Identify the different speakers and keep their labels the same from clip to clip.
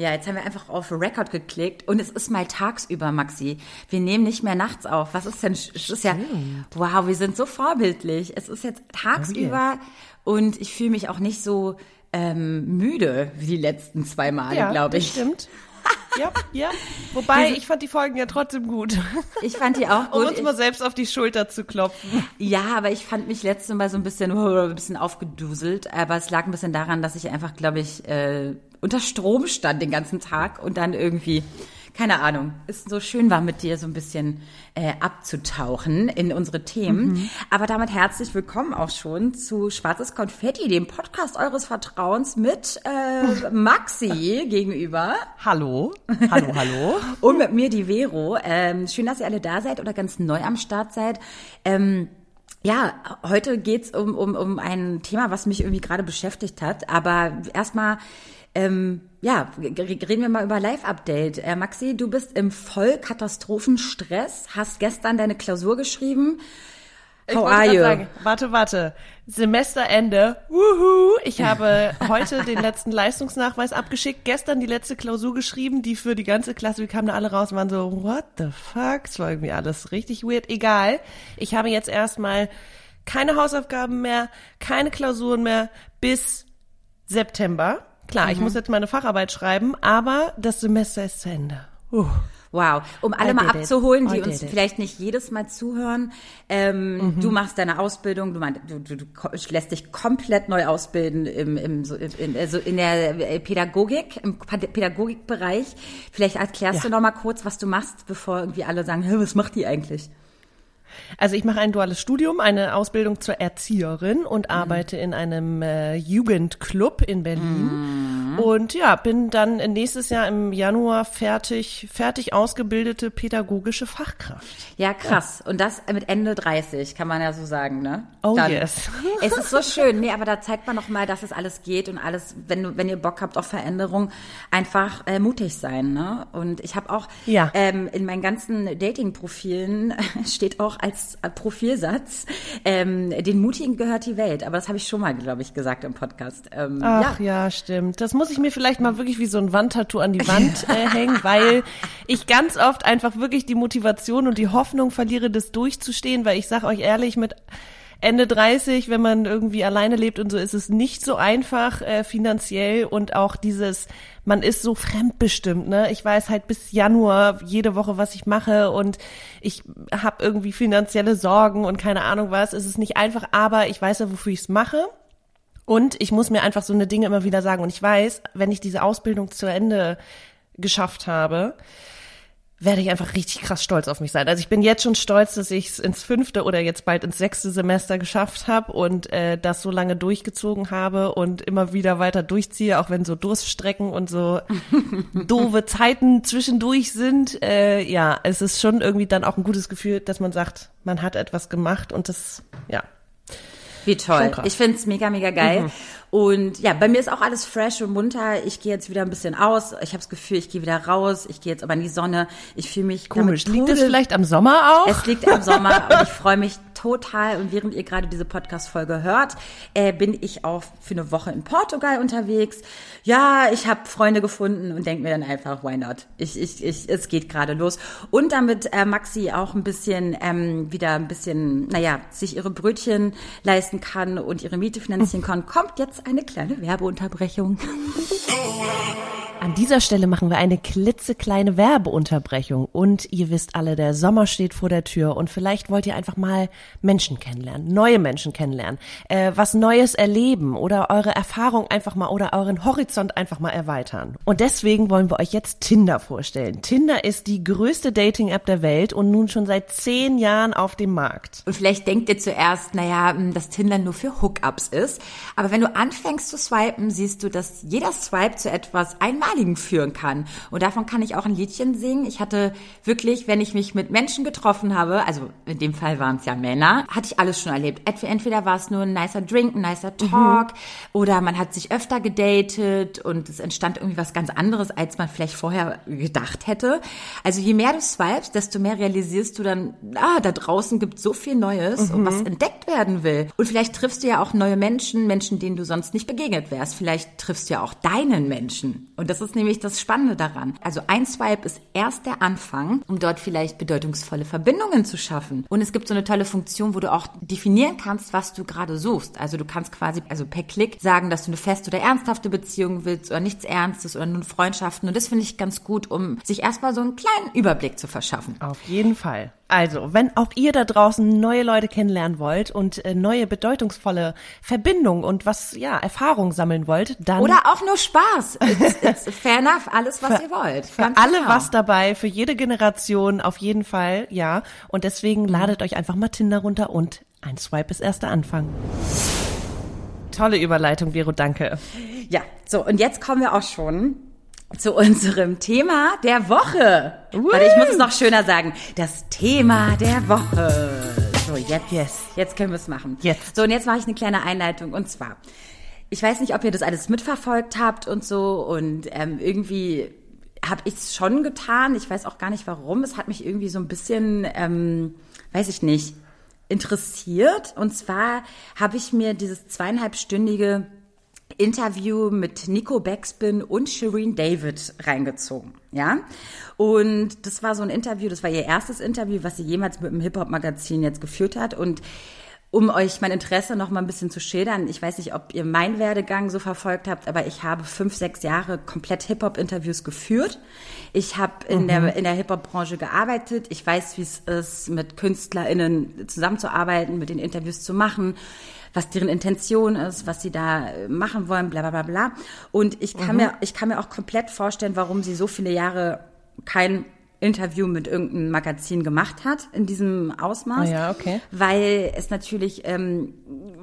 Speaker 1: Ja, jetzt haben wir einfach auf Record geklickt und es ist mal tagsüber, Maxi. Wir nehmen nicht mehr nachts auf. Was ist denn? Es ist ja, wow, wir sind so vorbildlich. Es ist jetzt tagsüber oh yes. und ich fühle mich auch nicht so ähm, müde wie die letzten zwei Male, ja, glaube ich.
Speaker 2: Ja, stimmt. Ja, ja. Wobei, ich fand die Folgen ja trotzdem gut.
Speaker 1: Ich fand die auch gut.
Speaker 2: Um uns mal selbst auf die Schulter zu klopfen.
Speaker 1: Ja, aber ich fand mich letztes Mal so ein bisschen, ein bisschen aufgeduselt. Aber es lag ein bisschen daran, dass ich einfach, glaube ich, äh, unter Strom stand den ganzen Tag und dann irgendwie, keine Ahnung, es so schön war mit dir so ein bisschen äh, abzutauchen in unsere Themen. Mhm. Aber damit herzlich willkommen auch schon zu Schwarzes Konfetti, dem Podcast eures Vertrauens mit äh, Maxi gegenüber.
Speaker 2: Hallo, hallo, hallo.
Speaker 1: und mit mir die Vero. Ähm, schön, dass ihr alle da seid oder ganz neu am Start seid. Ähm, ja, heute geht's um, um, um ein Thema, was mich irgendwie gerade beschäftigt hat. Aber erstmal ähm, ja, reden wir mal über Live-Update. Äh, Maxi, du bist im Vollkatastrophenstress, hast gestern deine Klausur geschrieben.
Speaker 2: How are you? Sagen, warte, warte. Semesterende. Wuhu. Ich habe heute den letzten Leistungsnachweis abgeschickt, gestern die letzte Klausur geschrieben, die für die ganze Klasse, wir kamen da alle raus und waren so, what the fuck? Es war irgendwie alles richtig weird. Egal. Ich habe jetzt erstmal keine Hausaufgaben mehr, keine Klausuren mehr bis September. Klar, mhm. ich muss jetzt meine Facharbeit schreiben, aber das Semester ist zu Ende. Uh.
Speaker 1: Wow, um alle mal abzuholen, die uns vielleicht nicht jedes Mal zuhören. Ähm, mhm. Du machst deine Ausbildung, du, meinst, du, du, du lässt dich komplett neu ausbilden im, im, so in, also in der Pädagogik, im Pädagogikbereich. Vielleicht erklärst ja. du noch mal kurz, was du machst, bevor irgendwie alle sagen, was macht die eigentlich?
Speaker 2: Also ich mache ein duales Studium, eine Ausbildung zur Erzieherin und mhm. arbeite in einem äh, Jugendclub in Berlin. Mhm. Und ja, bin dann nächstes Jahr im Januar fertig, fertig ausgebildete pädagogische Fachkraft.
Speaker 1: Ja, krass. Ja. Und das mit Ende 30, kann man ja so sagen, ne?
Speaker 2: Oh dann, yes.
Speaker 1: Es ist so schön. Nee, aber da zeigt man noch mal, dass es alles geht und alles, wenn wenn ihr Bock habt auf Veränderung, einfach äh, mutig sein, ne? Und ich habe auch ja. ähm, in meinen ganzen Dating-Profilen steht auch als Profilsatz, ähm, den Mutigen gehört die Welt. Aber das habe ich schon mal, glaube ich, gesagt im Podcast.
Speaker 2: Ähm, Ach ja. ja, stimmt. Das muss ich mir vielleicht mal wirklich wie so ein Wandtattoo an die Wand äh, hängen, weil ich ganz oft einfach wirklich die Motivation und die Hoffnung verliere, das durchzustehen, weil ich sage euch ehrlich, mit Ende 30, wenn man irgendwie alleine lebt und so, ist es nicht so einfach äh, finanziell und auch dieses, man ist so fremdbestimmt, ne? Ich weiß halt bis Januar jede Woche, was ich mache und ich habe irgendwie finanzielle Sorgen und keine Ahnung was. Es ist nicht einfach, aber ich weiß ja, wofür ich es mache. Und ich muss mir einfach so eine Dinge immer wieder sagen. Und ich weiß, wenn ich diese Ausbildung zu Ende geschafft habe, werde ich einfach richtig krass stolz auf mich sein. Also ich bin jetzt schon stolz, dass ich es ins fünfte oder jetzt bald ins sechste Semester geschafft habe und äh, das so lange durchgezogen habe und immer wieder weiter durchziehe, auch wenn so Durststrecken und so doofe Zeiten zwischendurch sind. Äh, ja, es ist schon irgendwie dann auch ein gutes Gefühl, dass man sagt, man hat etwas gemacht und das, ja.
Speaker 1: Wie toll. Ich find's mega, mega geil. Mhm. Und ja, bei mir ist auch alles fresh und munter. Ich gehe jetzt wieder ein bisschen aus. Ich habe das Gefühl, ich gehe wieder raus. Ich gehe jetzt aber in die Sonne. Ich fühle mich
Speaker 2: komisch. Liegt es vielleicht am Sommer auch?
Speaker 1: Es liegt am Sommer und ich freue mich total. Und während ihr gerade diese Podcast-Folge hört, äh, bin ich auch für eine Woche in Portugal unterwegs. Ja, ich habe Freunde gefunden und denke mir dann einfach, why not? Ich, ich, ich, es geht gerade los. Und damit äh, Maxi auch ein bisschen ähm, wieder ein bisschen, naja, sich ihre Brötchen leisten kann und ihre Miete finanzieren kann, kommt jetzt eine kleine Werbeunterbrechung.
Speaker 2: An dieser Stelle machen wir eine klitzekleine Werbeunterbrechung und ihr wisst alle, der Sommer steht vor der Tür und vielleicht wollt ihr einfach mal Menschen kennenlernen, neue Menschen kennenlernen, äh, was Neues erleben oder eure Erfahrung einfach mal oder euren Horizont einfach mal erweitern. Und deswegen wollen wir euch jetzt Tinder vorstellen. Tinder ist die größte Dating-App der Welt und nun schon seit zehn Jahren auf dem Markt.
Speaker 1: Und vielleicht denkt ihr zuerst, naja, dass Tinder nur für Hookups ist, aber wenn du anfängst zu swipen, siehst du, dass jeder Swipe zu etwas einmal Einmaligen führen kann. Und davon kann ich auch ein Liedchen singen. Ich hatte wirklich, wenn ich mich mit Menschen getroffen habe, also in dem Fall waren es ja Männer, hatte ich alles schon erlebt. Entweder war es nur ein nicer Drink, ein nicer Talk mhm. oder man hat sich öfter gedatet und es entstand irgendwie was ganz anderes, als man vielleicht vorher gedacht hätte. Also je mehr du swipes, desto mehr realisierst du dann, ah, da draußen gibt so viel Neues mhm. und was entdeckt werden will. Und vielleicht triffst du ja auch neue Menschen, Menschen, denen du sonst nicht begegnet wärst. Vielleicht triffst du ja auch deinen Menschen. Und das ist nämlich das Spannende daran. Also ein Swipe ist erst der Anfang, um dort vielleicht bedeutungsvolle Verbindungen zu schaffen. Und es gibt so eine tolle Funktion, wo du auch definieren kannst, was du gerade suchst. Also du kannst quasi, also per Klick sagen, dass du eine feste oder ernsthafte Beziehung willst oder nichts Ernstes oder nur Freundschaften. Und das finde ich ganz gut, um sich erstmal so einen kleinen Überblick zu verschaffen.
Speaker 2: Auf jeden Fall. Also, wenn auch ihr da draußen neue Leute kennenlernen wollt und äh, neue bedeutungsvolle Verbindungen und was, ja, Erfahrung sammeln wollt, dann.
Speaker 1: Oder auch nur Spaß. It's, it's fair enough, alles, was
Speaker 2: für,
Speaker 1: ihr wollt.
Speaker 2: Für Ganz alle genau. was dabei, für jede Generation, auf jeden Fall, ja. Und deswegen ladet euch einfach mal Tinder runter und ein Swipe ist erster Anfang. Tolle Überleitung, Vero, danke.
Speaker 1: Ja, so, und jetzt kommen wir auch schon zu unserem Thema der Woche. Uh. Warte, ich muss es noch schöner sagen. Das Thema der Woche. So, jetzt, yes. jetzt können wir es machen.
Speaker 2: Jetzt.
Speaker 1: So, und jetzt mache ich eine kleine Einleitung. Und zwar, ich weiß nicht, ob ihr das alles mitverfolgt habt und so. Und ähm, irgendwie habe ich es schon getan. Ich weiß auch gar nicht warum. Es hat mich irgendwie so ein bisschen, ähm, weiß ich nicht, interessiert. Und zwar habe ich mir dieses zweieinhalbstündige Interview mit Nico Backspin und Shireen David reingezogen, ja. Und das war so ein Interview, das war ihr erstes Interview, was sie jemals mit dem Hip-Hop-Magazin jetzt geführt hat und um euch mein Interesse noch mal ein bisschen zu schildern, ich weiß nicht, ob ihr meinen Werdegang so verfolgt habt, aber ich habe fünf, sechs Jahre komplett Hip-Hop-Interviews geführt. Ich habe in mhm. der, in der Hip-Hop-Branche gearbeitet. Ich weiß, wie es ist, mit KünstlerInnen zusammenzuarbeiten, mit den Interviews zu machen was deren Intention ist, was sie da äh, machen wollen, bla bla bla bla. Und ich kann mhm. mir, ich kann mir auch komplett vorstellen, warum sie so viele Jahre kein Interview mit irgendeinem Magazin gemacht hat in diesem Ausmaß.
Speaker 2: Oh ja, okay.
Speaker 1: Weil es natürlich ähm,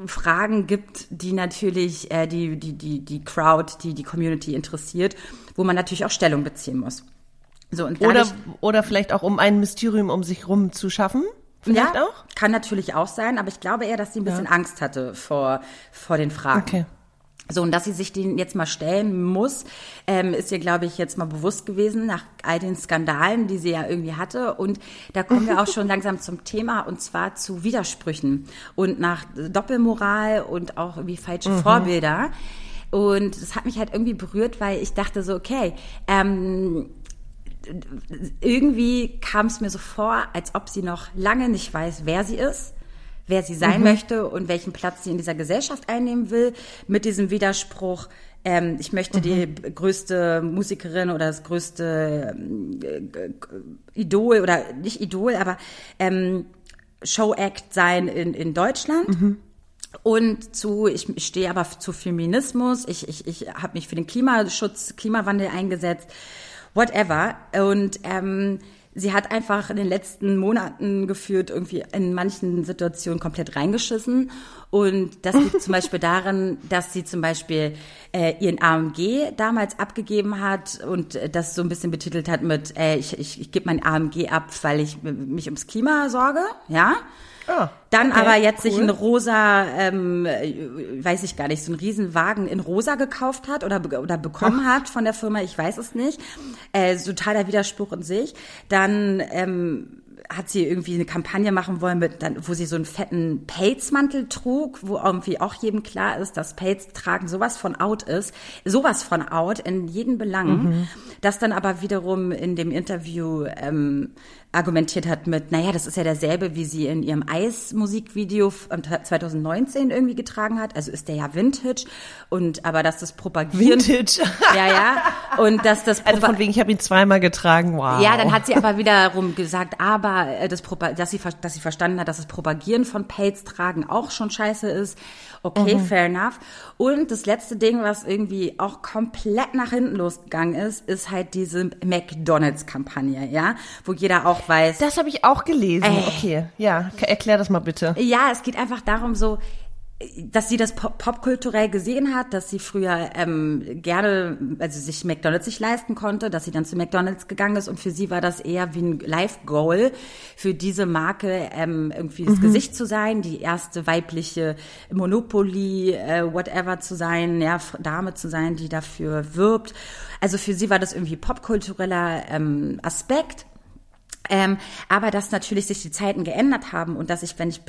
Speaker 1: Fragen gibt, die natürlich äh, die, die, die, die Crowd, die die Community interessiert, wo man natürlich auch Stellung beziehen muss.
Speaker 2: So, und oder, oder vielleicht auch um ein Mysterium um sich rum zu schaffen? Vielleicht
Speaker 1: ja,
Speaker 2: auch?
Speaker 1: Kann natürlich auch sein, aber ich glaube eher, dass sie ein bisschen ja. Angst hatte vor, vor den Fragen. Okay. So, und dass sie sich den jetzt mal stellen muss, ähm, ist ihr, glaube ich, jetzt mal bewusst gewesen nach all den Skandalen, die sie ja irgendwie hatte. Und da kommen wir auch schon langsam zum Thema, und zwar zu Widersprüchen und nach Doppelmoral und auch irgendwie falsche mhm. Vorbilder. Und das hat mich halt irgendwie berührt, weil ich dachte so, okay, ähm, irgendwie kam es mir so vor, als ob sie noch lange nicht weiß, wer sie ist, wer sie sein mhm. möchte und welchen Platz sie in dieser Gesellschaft einnehmen will, mit diesem Widerspruch, ähm, ich möchte mhm. die größte Musikerin oder das größte äh, Idol oder nicht Idol, aber ähm, Show-Act sein in, in Deutschland. Mhm. Und zu, ich, stehe aber zu Feminismus, ich, ich, ich habe mich für den Klimaschutz, Klimawandel eingesetzt whatever. Und ähm, sie hat einfach in den letzten Monaten geführt irgendwie in manchen Situationen komplett reingeschissen. Und das liegt zum Beispiel daran, dass sie zum Beispiel äh, ihren AMG damals abgegeben hat und äh, das so ein bisschen betitelt hat mit, äh, ich, ich, ich gebe mein AMG ab, weil ich mich ums Klima sorge, ja. Ah, Dann okay, aber jetzt cool. sich ein rosa, ähm, weiß ich gar nicht, so ein Riesenwagen in rosa gekauft hat oder, oder bekommen Ach. hat von der Firma, ich weiß es nicht. Äh, totaler Widerspruch in sich. Dann ähm, hat sie irgendwie eine Kampagne machen wollen, mit, dann, wo sie so einen fetten Pelzmantel trug, wo irgendwie auch jedem klar ist, dass Pelz tragen sowas von out ist, sowas von out in jeden Belang. Mhm. Das dann aber wiederum in dem Interview ähm, argumentiert hat mit, naja, das ist ja derselbe, wie sie in ihrem Eis-Musikvideo 2019 irgendwie getragen hat. Also ist der ja Vintage und aber dass das Propagieren.
Speaker 2: Vintage.
Speaker 1: Ja, ja. Und dass das
Speaker 2: Also von wegen, ich habe ihn zweimal getragen, wow.
Speaker 1: Ja, dann hat sie aber wiederum gesagt, aber äh, das dass sie, dass sie verstanden hat, dass das Propagieren von Pelz tragen auch schon scheiße ist. Okay, mhm. fair enough. Und das letzte Ding, was irgendwie auch komplett nach hinten losgegangen ist, ist halt diese McDonalds-Kampagne, ja, wo jeder auch weiß.
Speaker 2: Das habe ich auch gelesen. Ey. Okay, ja, erklär das mal bitte.
Speaker 1: Ja, es geht einfach darum, so dass sie das pop popkulturell gesehen hat, dass sie früher ähm, gerne, also sich McDonald's nicht leisten konnte, dass sie dann zu McDonald's gegangen ist und für sie war das eher wie ein Life-Goal, für diese Marke ähm, irgendwie das mhm. Gesicht zu sein, die erste weibliche Monopoly, äh, whatever zu sein, ja, Dame zu sein, die dafür wirbt. Also für sie war das irgendwie popkultureller ähm, Aspekt. Ähm, aber dass natürlich sich die Zeiten geändert haben und dass ich, wenn ich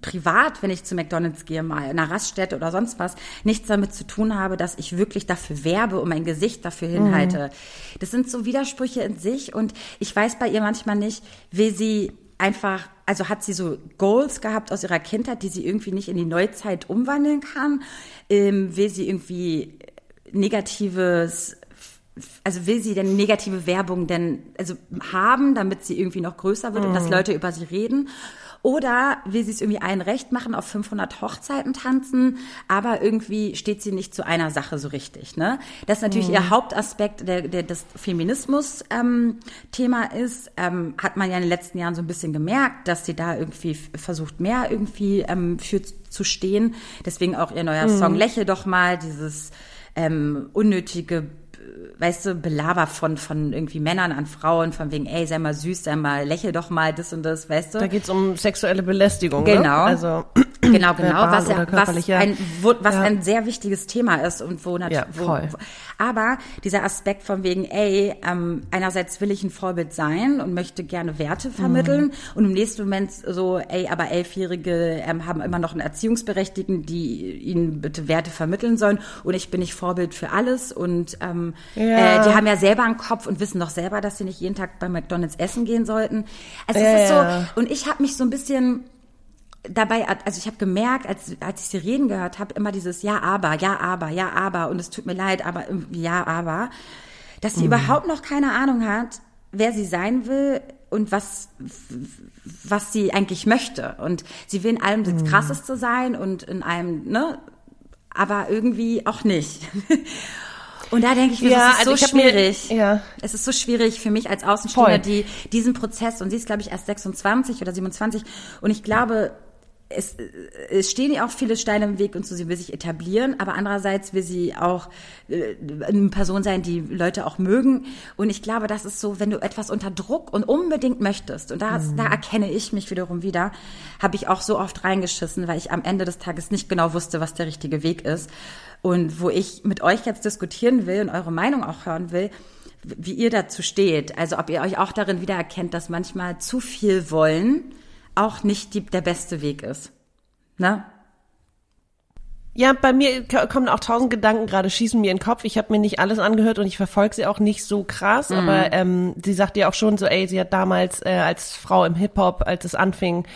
Speaker 1: privat, wenn ich zu McDonalds gehe, mal in einer Raststätte oder sonst was, nichts damit zu tun habe, dass ich wirklich dafür werbe und mein Gesicht dafür hinhalte. Mhm. Das sind so Widersprüche in sich und ich weiß bei ihr manchmal nicht, wie sie einfach, also hat sie so Goals gehabt aus ihrer Kindheit, die sie irgendwie nicht in die Neuzeit umwandeln kann, ähm, will sie irgendwie negatives also will sie denn negative Werbung denn also haben, damit sie irgendwie noch größer wird mhm. und dass mhm. Leute über sie reden? Oder will sie es irgendwie allen recht machen, auf 500 Hochzeiten tanzen, aber irgendwie steht sie nicht zu einer Sache so richtig. Ne? Das ist natürlich mhm. ihr Hauptaspekt, der, der das Feminismus-Thema ähm, ist. Ähm, hat man ja in den letzten Jahren so ein bisschen gemerkt, dass sie da irgendwie versucht, mehr irgendwie ähm, für zu stehen. Deswegen auch ihr neuer mhm. Song Lächle doch mal, dieses ähm, unnötige weißt du, Belaber von, von irgendwie Männern an Frauen, von wegen, ey, sei mal süß, sei mal, lächel doch mal, das und das, weißt du?
Speaker 2: Da geht's um sexuelle Belästigung,
Speaker 1: Genau.
Speaker 2: Ne?
Speaker 1: Also, genau, genau, was, ja, was, ein, wo, was ja. ein sehr wichtiges Thema ist und wo natürlich, ja. Wo, aber dieser Aspekt von wegen, ey, ähm, einerseits will ich ein Vorbild sein und möchte gerne Werte vermitteln mhm. und im nächsten Moment so, ey, aber Elfjährige ähm, haben immer noch einen Erziehungsberechtigten, die ihnen bitte Werte vermitteln sollen und ich bin nicht Vorbild für alles und ähm, ja. äh, die haben ja selber einen Kopf und wissen doch selber, dass sie nicht jeden Tag bei McDonalds essen gehen sollten. Also es ist so, und ich habe mich so ein bisschen dabei, also ich habe gemerkt, als, als ich sie reden gehört habe, immer dieses Ja, aber, ja, aber, ja, aber und es tut mir leid, aber ja, aber, dass sie mhm. überhaupt noch keine Ahnung hat, wer sie sein will und was, was sie eigentlich möchte. Und sie will in allem das mhm. Krasseste sein und in allem, ne, aber irgendwie auch nicht. Und da denke ich mir, ja, es ist also so schwierig. Mir, ja. Es ist so schwierig für mich als Außenstehender, die diesen Prozess, und sie ist, glaube ich, erst 26 oder 27, und ich glaube, es, es stehen ihr auch viele Steine im Weg und so, sie will sich etablieren, aber andererseits will sie auch äh, eine Person sein, die Leute auch mögen. Und ich glaube, das ist so, wenn du etwas unter Druck und unbedingt möchtest, und da, mhm. da erkenne ich mich wiederum wieder, habe ich auch so oft reingeschissen, weil ich am Ende des Tages nicht genau wusste, was der richtige Weg ist. Und wo ich mit euch jetzt diskutieren will und eure Meinung auch hören will, wie ihr dazu steht. Also ob ihr euch auch darin wiedererkennt, dass manchmal zu viel wollen auch nicht die, der beste Weg ist. Ne?
Speaker 2: Ja, bei mir kommen auch tausend Gedanken gerade, schießen mir in den Kopf. Ich habe mir nicht alles angehört und ich verfolge sie auch nicht so krass, mhm. aber ähm, sie sagt ja auch schon so, ey, sie hat damals äh, als Frau im Hip-Hop, als es anfing,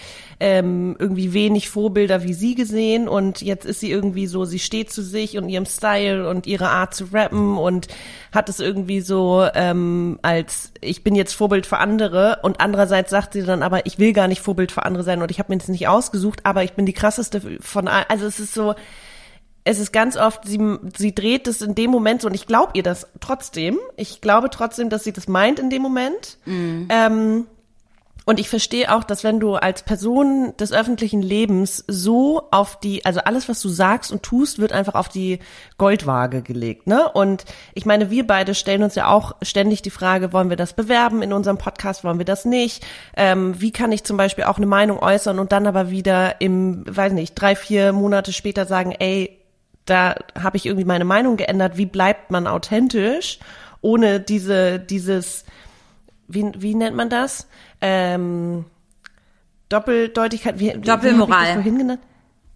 Speaker 2: ähm, irgendwie wenig Vorbilder wie sie gesehen und jetzt ist sie irgendwie so, sie steht zu sich und ihrem Style und ihrer Art zu rappen und hat es irgendwie so ähm, als ich bin jetzt Vorbild für andere und andererseits sagt sie dann aber ich will gar nicht Vorbild für andere sein und ich habe mir das nicht ausgesucht, aber ich bin die krasseste von also es ist so es ist ganz oft, sie, sie dreht es in dem Moment so, und ich glaube ihr das trotzdem. Ich glaube trotzdem, dass sie das meint in dem Moment. Mm. Ähm, und ich verstehe auch, dass wenn du als Person des öffentlichen Lebens so auf die, also alles, was du sagst und tust, wird einfach auf die Goldwaage gelegt, ne? Und ich meine, wir beide stellen uns ja auch ständig die Frage, wollen wir das bewerben in unserem Podcast, wollen wir das nicht? Ähm, wie kann ich zum Beispiel auch eine Meinung äußern und dann aber wieder im, weiß nicht, drei, vier Monate später sagen, ey, da habe ich irgendwie meine Meinung geändert. Wie bleibt man authentisch, ohne diese, dieses, wie, wie nennt man das? ähm, Doppeldeutigkeit, wie,
Speaker 1: Doppelmoral. Wie
Speaker 2: vorhin genannt?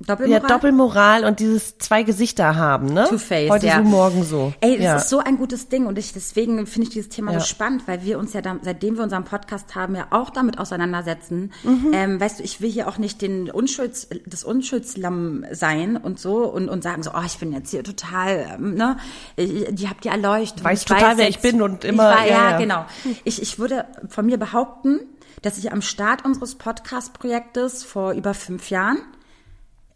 Speaker 2: Doppelmoral? Ja, Doppelmoral und dieses zwei Gesichter haben, ne?
Speaker 1: Two-Face,
Speaker 2: Heute
Speaker 1: ja.
Speaker 2: so, morgen so.
Speaker 1: Ey, das ja. ist so ein gutes Ding und ich, deswegen finde ich dieses Thema ja. so spannend, weil wir uns ja, da, seitdem wir unseren Podcast haben, ja auch damit auseinandersetzen. Mhm. Ähm, weißt du, ich will hier auch nicht den Unschulds, das Unschuldslamm sein und so und, und sagen so, oh, ich bin jetzt hier total, ähm, ne, die habt ihr erleuchtet.
Speaker 2: Weiß total, weiß wer jetzt, ich bin und immer.
Speaker 1: War, ja, ja, genau. Ich, ich würde von mir behaupten, dass ich am Start unseres Podcast-Projektes vor über fünf Jahren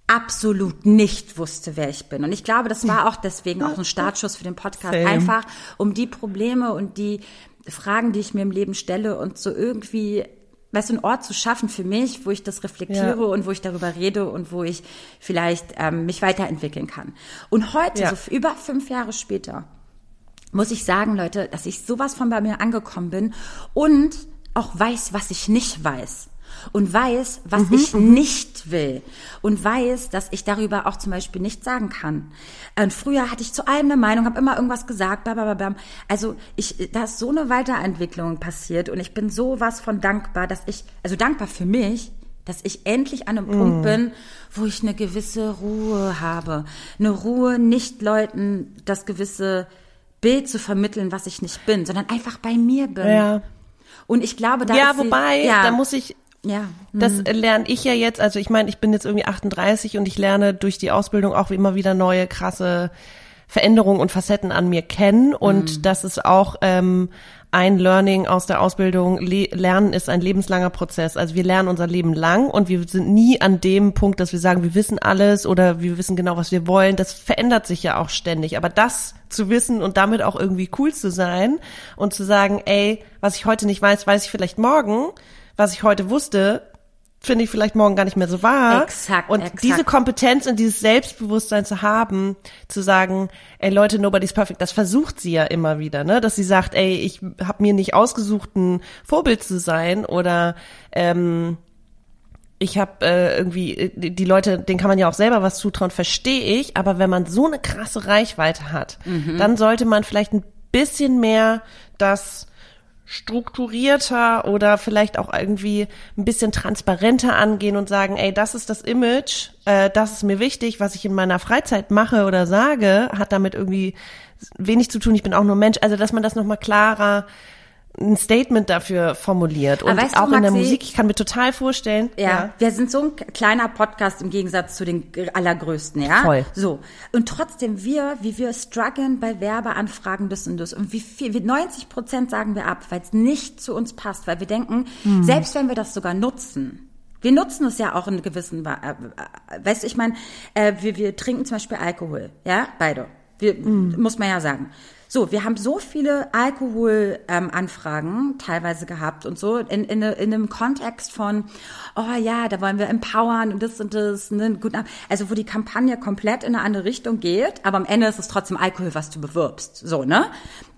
Speaker 1: absolut nicht wusste, wer ich bin. Und ich glaube, das war auch deswegen auch ein Startschuss für den Podcast. Same. Einfach um die Probleme und die Fragen, die ich mir im Leben stelle und so irgendwie weißt du, einen Ort zu schaffen für mich, wo ich das reflektiere
Speaker 2: Ja.
Speaker 1: und wo ich darüber rede und wo ich vielleicht ähm, mich weiterentwickeln kann. Und heute,
Speaker 2: Ja.
Speaker 1: so über fünf Jahre später, muss ich sagen, Leute, dass ich sowas von bei mir angekommen bin und auch weiß, was ich nicht weiß. Und weiß, was ich nicht will. Und weiß, dass ich darüber auch zum Beispiel nichts sagen kann. Und früher hatte ich zu allem eine Meinung, habe immer irgendwas gesagt, blablabla. Also ich, da ist so eine Weiterentwicklung passiert und ich bin sowas von dankbar, dass ich, also dankbar für mich, dass ich endlich an einem Punkt bin, wo ich eine gewisse Ruhe habe. Eine Ruhe, nicht Leuten das gewisse Bild zu vermitteln, was ich nicht bin, sondern einfach bei mir bin.
Speaker 2: Ja.
Speaker 1: Und ich glaube, da
Speaker 2: ja, wobei,
Speaker 1: ja,
Speaker 2: da muss ich,
Speaker 1: ja,
Speaker 2: das lerne ich ja jetzt, also ich meine, ich bin jetzt irgendwie 38 und ich lerne durch die Ausbildung auch immer wieder neue krasse Veränderungen und Facetten an mir kennen und das ist auch ähm, ein Learning aus der Ausbildung. Le lernen ist ein lebenslanger Prozess. Also wir lernen unser Leben lang und wir sind nie an dem Punkt, dass wir sagen, wir wissen alles oder wir wissen genau, was wir wollen. Das verändert sich ja auch ständig. Aber das zu wissen und damit auch irgendwie cool zu sein und zu sagen, ey, was ich heute nicht weiß, weiß ich vielleicht morgen. Was ich heute wusste, finde ich vielleicht morgen gar nicht mehr so wahr.
Speaker 1: Exakt,
Speaker 2: Und
Speaker 1: exakt.
Speaker 2: diese Kompetenz und dieses Selbstbewusstsein zu haben, zu sagen, ey Leute, nobody's perfect, das versucht sie ja immer wieder, ne? Dass sie sagt, ey, ich habe mir nicht ausgesucht, ein Vorbild zu sein oder ähm, ich habe äh, irgendwie äh, die die Leute, denen kann man ja auch selber was zutrauen, verstehe ich. Aber wenn man so eine krasse Reichweite hat, dann sollte man vielleicht ein bisschen mehr das strukturierter oder vielleicht auch irgendwie ein bisschen transparenter angehen und sagen, ey, das ist das Image, äh, das ist mir wichtig, was ich in meiner Freizeit mache oder sage, hat damit irgendwie wenig zu tun. Ich bin auch nur Mensch. Also, dass man das nochmal klarer ein Statement dafür formuliert. Und
Speaker 1: weißt du,
Speaker 2: auch in der Musik, ich kann mir total vorstellen.
Speaker 1: Ja, wir sind so ein kleiner Podcast im Gegensatz zu den allergrößten, ja?
Speaker 2: Voll.
Speaker 1: So. Und trotzdem wir, wie wir strugglen bei Werbeanfragen das und das und wie viel, wie 90 Prozent sagen wir ab, weil es nicht zu uns passt, weil wir denken,
Speaker 2: Hm.
Speaker 1: selbst wenn wir das sogar nutzen, wir nutzen es ja auch in gewissen, äh, äh, weißt du, ich meine, äh, wir, wir trinken zum Beispiel Alkohol, ja, beide. Wir, muss man ja sagen. So, wir haben so viele Alkoholanfragen ähm, teilweise gehabt und so in, in, in einem Kontext von, oh ja, da wollen wir empowern und das und das, ne, gut, also wo die Kampagne komplett in eine andere Richtung geht, aber am Ende ist es trotzdem Alkohol, was du bewirbst, so, ne?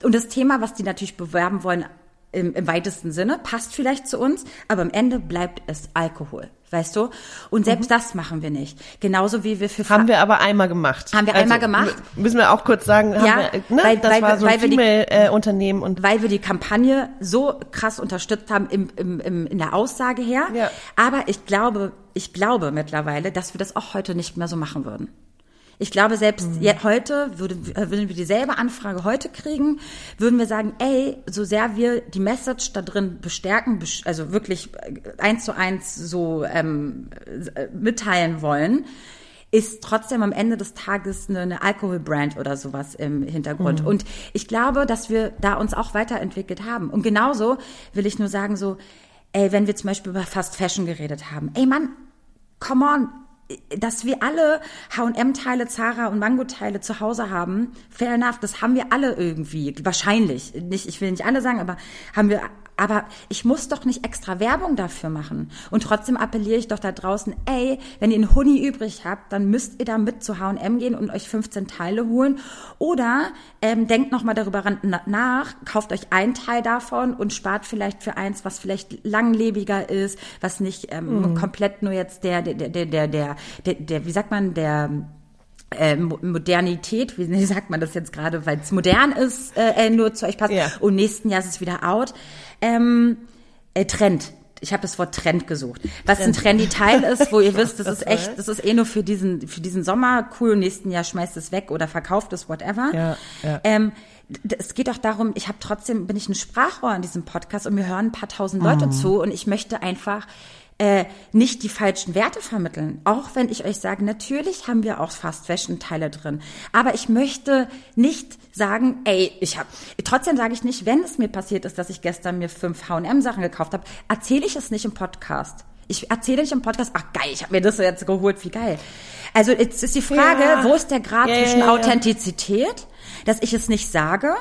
Speaker 1: Und das Thema, was die natürlich bewerben wollen, im, im weitesten Sinne, passt vielleicht zu uns, aber am Ende bleibt es Alkohol, weißt du? Und selbst das machen wir nicht. Genauso wie wir für
Speaker 2: Mhm. Haben wir aber einmal gemacht. Also,
Speaker 1: Haben wir einmal gemacht.
Speaker 2: Müssen wir auch kurz sagen,
Speaker 1: Ja,
Speaker 2: wir, ne?
Speaker 1: weil-
Speaker 2: das
Speaker 1: weil
Speaker 2: war
Speaker 1: wir-
Speaker 2: so ein Female-Unternehmen und
Speaker 1: weil wir die Kampagne so krass unterstützt haben im, im, im, in der Aussage her.
Speaker 2: Ja.
Speaker 1: Aber ich glaube, ich glaube mittlerweile, dass wir das auch heute nicht mehr so machen würden. Ich glaube, selbst
Speaker 2: Mhm.
Speaker 1: heute würde, äh, würden wir dieselbe Anfrage heute kriegen, würden wir sagen, ey, so sehr wir die Message da drin bestärken, bes- also wirklich äh, eins zu eins so ähm, äh, mitteilen wollen, ist trotzdem am Ende des Tages eine, eine Alkoholbrand oder sowas im Hintergrund. Und ich glaube, dass wir da uns auch weiterentwickelt haben. Und genauso will ich nur sagen, so, ey, wenn wir zum Beispiel über Fast Fashion geredet haben, ey Mann, come on, dass wir alle H&M-Teile, Zara und Mango-Teile zu Hause haben, fair enough, das haben wir alle irgendwie, wahrscheinlich. Nicht, ich will nicht alle sagen, aber haben wir, aber ich muss doch nicht extra Werbung dafür machen. Und trotzdem appelliere ich doch da draußen, ey, wenn ihr einen Huni übrig habt, dann müsst ihr da mit zu H&M gehen und euch 15 Teile holen. Oder ähm, denkt nochmal darüber nach, kauft euch ein Teil davon und spart vielleicht für eins, was vielleicht langlebiger ist, was nicht ähm, komplett nur jetzt der, der, der, der, der, der, der, wie sagt man, der äh, Mo- Modernität, wie wie sagt man das jetzt gerade, weil es modern ist, äh, äh, nur zu euch passt.
Speaker 2: Ja.
Speaker 1: Und nächsten Jahr ist es wieder out. Ähm, äh, Trend. Ich habe das Wort Trend gesucht. Was ein trendy Teil ist, wo ihr wisst, das ist echt, das ist eh nur für diesen, für diesen Sommer cool. Nächsten Jahr schmeißt es weg oder verkauft es, whatever.
Speaker 2: Ja, ja.
Speaker 1: Ähm, es geht doch darum, ich habe trotzdem, bin ich ein Sprachrohr in diesem Podcast und mir hören ein paar tausend Leute
Speaker 2: Mhm.
Speaker 1: zu und ich möchte einfach äh, nicht die falschen Werte vermitteln. Auch wenn ich euch sage, natürlich haben wir auch Fast Fashion Teile drin. Aber ich möchte nicht sagen, ey, ich habe, trotzdem sage ich nicht, wenn es mir passiert ist, dass ich gestern mir fünf H&M Sachen gekauft habe, erzähle ich es nicht im Podcast. Ich erzähle nicht im Podcast, ach geil, ich habe mir das jetzt geholt, wie geil. Also jetzt ist die Frage,
Speaker 2: Ja.
Speaker 1: wo ist der Grad
Speaker 2: Ja,
Speaker 1: zwischen
Speaker 2: ja.
Speaker 1: Authentizität, dass ich es nicht sage,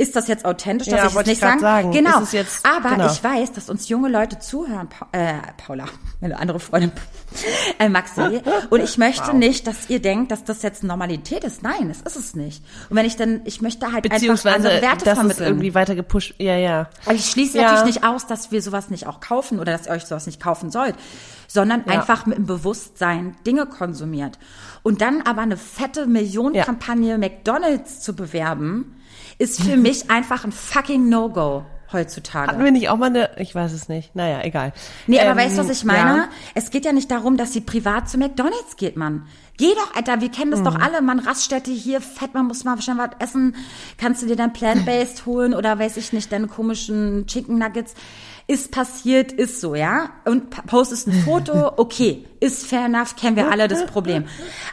Speaker 1: ist das jetzt authentisch, dass
Speaker 2: Ja,
Speaker 1: ich es
Speaker 2: ich
Speaker 1: nicht sagen?
Speaker 2: sagen.
Speaker 1: Genau.
Speaker 2: Ist jetzt-
Speaker 1: Aber
Speaker 2: genau.
Speaker 1: ich weiß, dass uns junge Leute zuhören, pa äh, Paula, meine andere Freundin, äh, Maxi. Und ich möchte nicht, dass ihr denkt, dass das jetzt Normalität ist. Nein, das ist es nicht. Und wenn ich dann, ich möchte halt einfach andere Werte
Speaker 2: dass es
Speaker 1: vermitteln.
Speaker 2: irgendwie weiter gepusht, ja, ja.
Speaker 1: Aber ich schließe
Speaker 2: Ja.
Speaker 1: natürlich nicht aus, dass wir sowas nicht auch kaufen oder dass ihr euch sowas nicht kaufen sollt, sondern
Speaker 2: Ja.
Speaker 1: einfach mit dem Bewusstsein Dinge konsumiert. Und dann aber eine fette Millionenkampagne McDonalds zu bewerben, ist für mich einfach ein fucking No-Go heutzutage.
Speaker 2: Hatten wir nicht auch mal eine, ich weiß es nicht, naja, egal.
Speaker 1: Nee, aber
Speaker 2: Ähm,
Speaker 1: weißt du, was ich meine?
Speaker 2: ja.
Speaker 1: Es geht ja nicht darum, dass sie privat zu McDonalds geht, Mann. Geh doch, Alter, wir kennen das doch
Speaker 2: Mhm.
Speaker 1: alle, man, Raststätte hier, fett, man muss mal schnell was essen, kannst du dir dann Plant-Based holen oder weiß ich nicht, deine komischen Chicken Nuggets. Ist passiert, ist so, ja? Und postest ein Foto, okay, ist fair enough, kennen wir alle das Problem.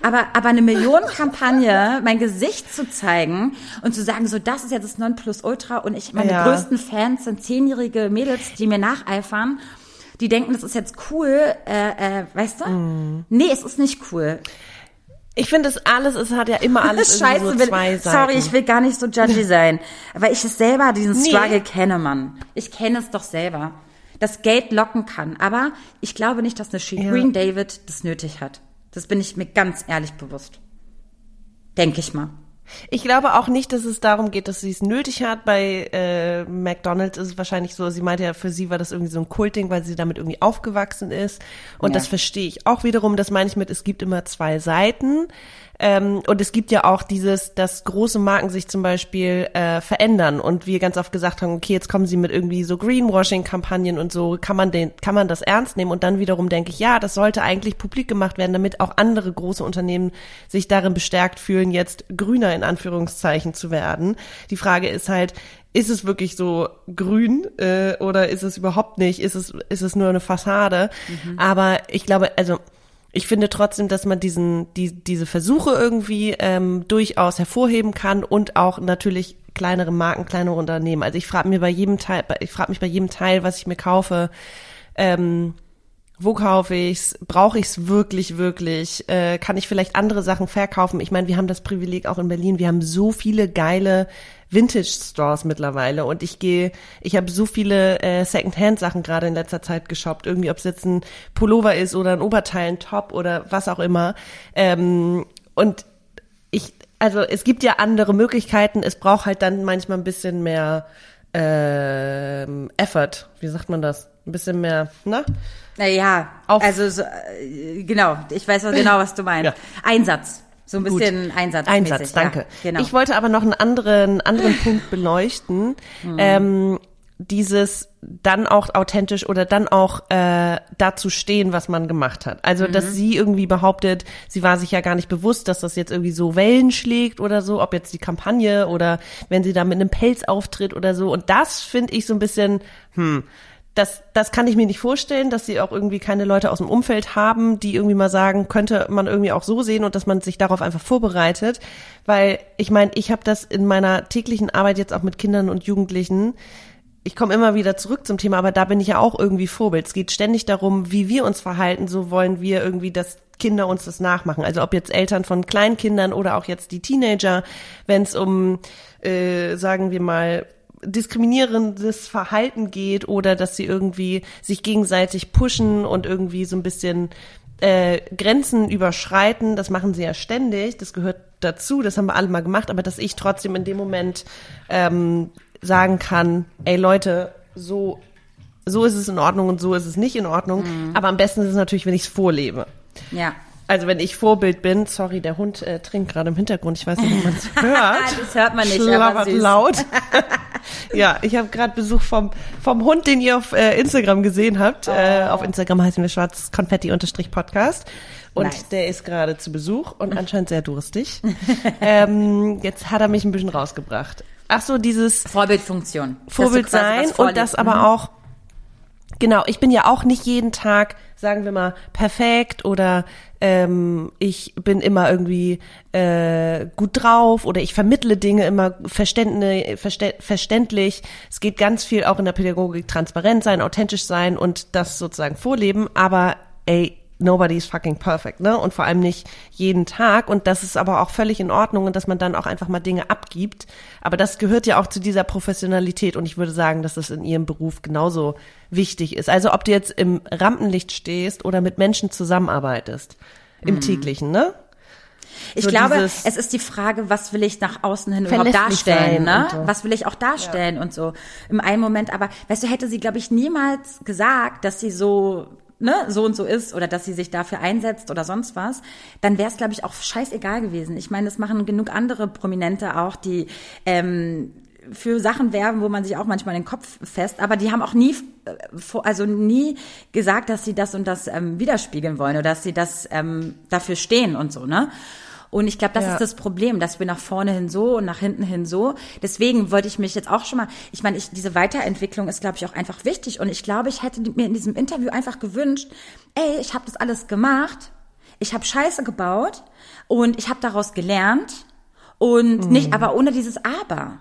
Speaker 1: Aber, aber eine Millionenkampagne, mein Gesicht zu zeigen und zu sagen, so, das ist jetzt das Nonplusultra und ich, meine
Speaker 2: Ja.
Speaker 1: größten Fans sind zehnjährige Mädels, die mir nacheifern, die denken, das ist jetzt cool, äh, äh, weißt du?
Speaker 2: Mhm.
Speaker 1: Nee, es ist nicht cool.
Speaker 2: Ich finde, es alles, es hat ja immer alles
Speaker 1: Scheiße,
Speaker 2: so
Speaker 1: will,
Speaker 2: zwei Seiten.
Speaker 1: sorry, ich will gar nicht so judgy sein, weil ich es selber, diesen
Speaker 2: Nee.
Speaker 1: Struggle kenne, Mann. Ich kenne es doch selber. Das Geld locken kann, aber ich glaube nicht, dass eine Green David das nötig hat. Das bin ich mir ganz ehrlich bewusst. Denke ich mal.
Speaker 2: Ich glaube auch nicht, dass es darum geht, dass sie es nötig hat. Bei äh, McDonald's ist es wahrscheinlich so, sie meinte ja, für sie war das irgendwie so ein Kultding, weil sie damit irgendwie aufgewachsen ist. Und
Speaker 1: Ja.
Speaker 2: das verstehe ich auch wiederum. Das meine ich mit, es gibt immer zwei Seiten. Ähm, und es gibt ja auch dieses, dass große Marken sich zum Beispiel äh, verändern und wir ganz oft gesagt haben, okay, jetzt kommen sie mit irgendwie so Greenwashing-Kampagnen und so, kann man den, kann man das ernst nehmen? Und dann wiederum denke ich, ja, das sollte eigentlich publik gemacht werden, damit auch andere große Unternehmen sich darin bestärkt fühlen, jetzt grüner in Anführungszeichen zu werden. Die Frage ist halt, ist es wirklich so grün äh, oder ist es überhaupt nicht? Ist es, ist es nur eine Fassade? Aber ich glaube, also ich finde trotzdem, dass man diesen, die, diese Versuche irgendwie ähm, durchaus hervorheben kann und auch natürlich kleinere Marken, kleinere Unternehmen. Also ich frage mir bei jedem Teil, ich frage mich bei jedem Teil, was ich mir kaufe, ähm, wo kaufe ich's? Brauche ich's wirklich, wirklich? Äh, kann ich vielleicht andere Sachen verkaufen? Ich meine, wir haben das Privileg auch in Berlin. Wir haben so viele geile Vintage-Stores mittlerweile und ich gehe, ich habe so viele äh, Second-Hand-Sachen gerade in letzter Zeit geshoppt. Irgendwie, ob es jetzt ein Pullover ist oder ein Oberteil, ein Top oder was auch immer. Ähm, und ich, also es gibt ja andere Möglichkeiten. Es braucht halt dann manchmal ein bisschen mehr ähm, Effort. Wie sagt man das? Ein bisschen mehr, ne?
Speaker 1: Naja,
Speaker 2: Auf-
Speaker 1: also so, äh, genau, ich weiß genau, was du meinst.
Speaker 2: Ja.
Speaker 1: Einsatz. So ein
Speaker 2: Gut.
Speaker 1: bisschen Einsatz.
Speaker 2: Einsatz, danke.
Speaker 1: Ja, genau.
Speaker 2: Ich wollte aber noch einen anderen, anderen Punkt beleuchten.
Speaker 1: Hm.
Speaker 2: Ähm, dieses dann auch authentisch oder dann auch äh, dazu stehen, was man gemacht hat. Also,
Speaker 1: Mhm.
Speaker 2: dass sie irgendwie behauptet, sie war sich ja gar nicht bewusst, dass das jetzt irgendwie so Wellen schlägt oder so, ob jetzt die Kampagne oder wenn sie da mit einem Pelz auftritt oder so. Und das finde ich so ein bisschen, hm, das, das kann ich mir nicht vorstellen, dass sie auch irgendwie keine Leute aus dem Umfeld haben, die irgendwie mal sagen, könnte man irgendwie auch so sehen und dass man sich darauf einfach vorbereitet. Weil ich meine, ich habe das in meiner täglichen Arbeit jetzt auch mit Kindern und Jugendlichen. Ich komme immer wieder zurück zum Thema, aber da bin ich ja auch irgendwie Vorbild. Es geht ständig darum, wie wir uns verhalten, so wollen wir irgendwie, dass Kinder uns das nachmachen. Also ob jetzt Eltern von Kleinkindern oder auch jetzt die Teenager, wenn es um, äh, sagen wir mal, diskriminierendes Verhalten geht oder dass sie irgendwie sich gegenseitig pushen und irgendwie so ein bisschen äh, Grenzen überschreiten, das machen sie ja ständig, das gehört dazu, das haben wir alle mal gemacht, aber dass ich trotzdem in dem Moment ähm, sagen kann, ey Leute, so so ist es in Ordnung und so ist es nicht in Ordnung, aber am besten ist es natürlich, wenn ich es vorlebe.
Speaker 1: ja.
Speaker 2: Also wenn ich Vorbild bin, sorry, der Hund äh, trinkt gerade im Hintergrund, ich weiß nicht, ob man es hört.
Speaker 1: Das hört man nicht, aber
Speaker 2: Schlabbert
Speaker 1: süß.
Speaker 2: laut. ja, ich habe gerade Besuch vom, vom Hund, den ihr auf äh, Instagram gesehen habt. Äh, auf Instagram heißen wir schwarz konfetti-podcast. Und
Speaker 1: Nice.
Speaker 2: der ist gerade zu Besuch und anscheinend sehr durstig. ähm, jetzt hat er mich ein bisschen rausgebracht. Ach so, dieses
Speaker 1: Vorbildfunktion.
Speaker 2: Vorbild sein und das aber auch, genau, ich bin ja auch nicht jeden Tag, sagen wir mal, perfekt oder ähm, ich bin immer irgendwie äh, gut drauf oder ich vermittle Dinge immer verständlich. Es geht ganz viel auch in der Pädagogik transparent sein, authentisch sein und das sozusagen vorleben, aber ey, nobody's fucking perfect, ne? Und vor allem nicht jeden Tag. Und das ist aber auch völlig in Ordnung und dass man dann auch einfach mal Dinge abgibt. Aber das gehört ja auch zu dieser Professionalität und ich würde sagen, dass das in ihrem Beruf genauso wichtig ist. Also ob du jetzt im Rampenlicht stehst oder mit Menschen zusammenarbeitest. Im mhm. täglichen, ne?
Speaker 1: Ich so glaube, es ist die Frage, was will ich nach außen hin überhaupt darstellen, ne? So. Was will ich auch darstellen ja. und so. Im einen Moment, aber weißt du, hätte sie, glaube ich, niemals gesagt, dass sie so ne, so und so ist oder dass sie sich dafür einsetzt oder sonst was, dann wäre es, glaube ich, auch scheißegal gewesen. Ich meine, das machen genug andere Prominente auch, die ähm, für Sachen werben, wo man sich auch manchmal den Kopf fest, aber die haben auch nie, äh, also nie gesagt, dass sie das und das ähm, widerspiegeln wollen oder dass sie das ähm, dafür stehen und so, ne? Und ich glaube, das ja. ist das Problem, dass wir nach vorne hin so und nach hinten hin so. Deswegen wollte ich mich jetzt auch schon mal, ich meine, ich, diese Weiterentwicklung ist, glaube ich, auch einfach wichtig. Und ich glaube, ich hätte mir in diesem Interview einfach gewünscht, ey, ich habe das alles gemacht, ich habe Scheiße gebaut und ich habe daraus gelernt und mhm. nicht, aber ohne dieses Aber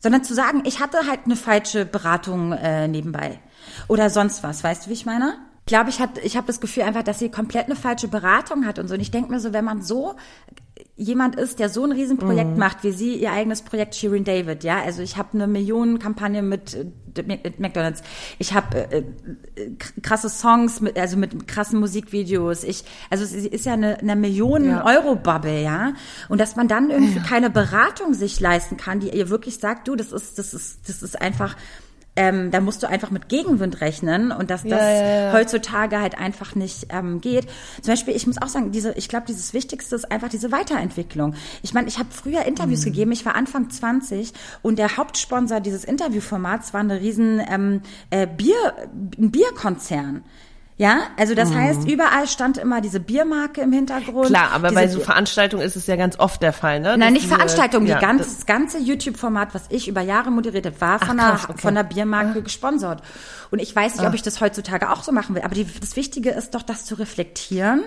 Speaker 1: sondern zu sagen, ich hatte halt eine falsche Beratung äh, nebenbei oder sonst was, weißt du, wie ich meine? Glaube, ich, hat, ich habe das Gefühl einfach, dass sie komplett eine falsche Beratung hat und so. Und ich denke mir so, wenn man so jemand ist, der so ein Riesenprojekt mhm. macht, wie sie ihr eigenes Projekt Shirin David, ja, also ich habe eine Millionenkampagne mit, äh, mit McDonald's, ich habe äh, äh, krasse Songs, mit, also mit krassen Musikvideos, ich, also sie ist ja eine, eine Millionen-Euro-Bubble, ja, und dass man dann irgendwie ja. keine Beratung sich leisten kann, die ihr wirklich sagt, du, das ist, das ist, das ist einfach ähm, da musst du einfach mit Gegenwind rechnen und dass das ja, ja, heutzutage halt einfach nicht ähm, geht. Zum Beispiel, ich muss auch sagen, diese, ich glaube, dieses Wichtigste ist einfach diese Weiterentwicklung. Ich meine, ich habe früher Interviews mhm. gegeben, ich war Anfang 20 und der Hauptsponsor dieses Interviewformats war eine riesen ähm, äh, Bier, ein Bierkonzern. Ja, also das mhm. heißt, überall stand immer diese Biermarke im Hintergrund.
Speaker 2: Klar, aber bei so Veranstaltungen ist es ja ganz oft der Fall, ne?
Speaker 1: Nein, nicht Veranstaltungen. Ja, die ganze, das ganze YouTube-Format, was ich über Jahre moderiert habe, war von, Ach, krass, einer, okay. von einer Biermarke ah. gesponsert. Und ich weiß nicht, ob ah. ich das heutzutage auch so machen will. Aber die, das Wichtige ist doch, das zu reflektieren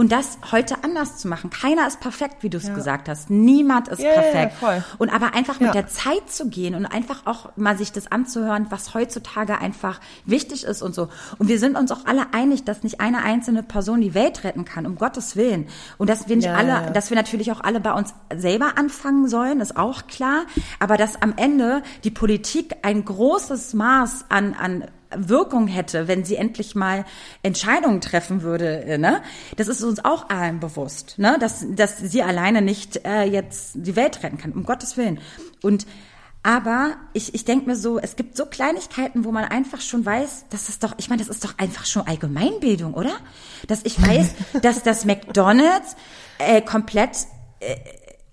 Speaker 1: und das heute anders zu machen. Keiner ist perfekt, wie du es ja. gesagt hast. Niemand ist ja, perfekt. Ja, und aber einfach mit der Zeit zu gehen und einfach auch mal sich das anzuhören, was heutzutage einfach wichtig ist und so. Und wir sind uns auch alle einig, dass nicht eine einzelne Person die Welt retten kann, um Gottes Willen. Und dass wir nicht alle, dass wir natürlich auch alle bei uns selber anfangen sollen, ist auch klar. Aber dass am Ende die Politik ein großes Maß an, an Wirkung hätte, wenn sie endlich mal Entscheidungen treffen würde. Äh, ne? Das ist uns auch allen bewusst, ne? dass, dass sie alleine nicht äh, jetzt die Welt retten kann, um Gottes Willen. Und aber ich, ich denke mir so, es gibt so Kleinigkeiten, wo man einfach schon weiß, dass es doch, ich meine, das ist doch einfach schon Allgemeinbildung, oder? Dass ich weiß, dass das McDonald's äh, komplett äh,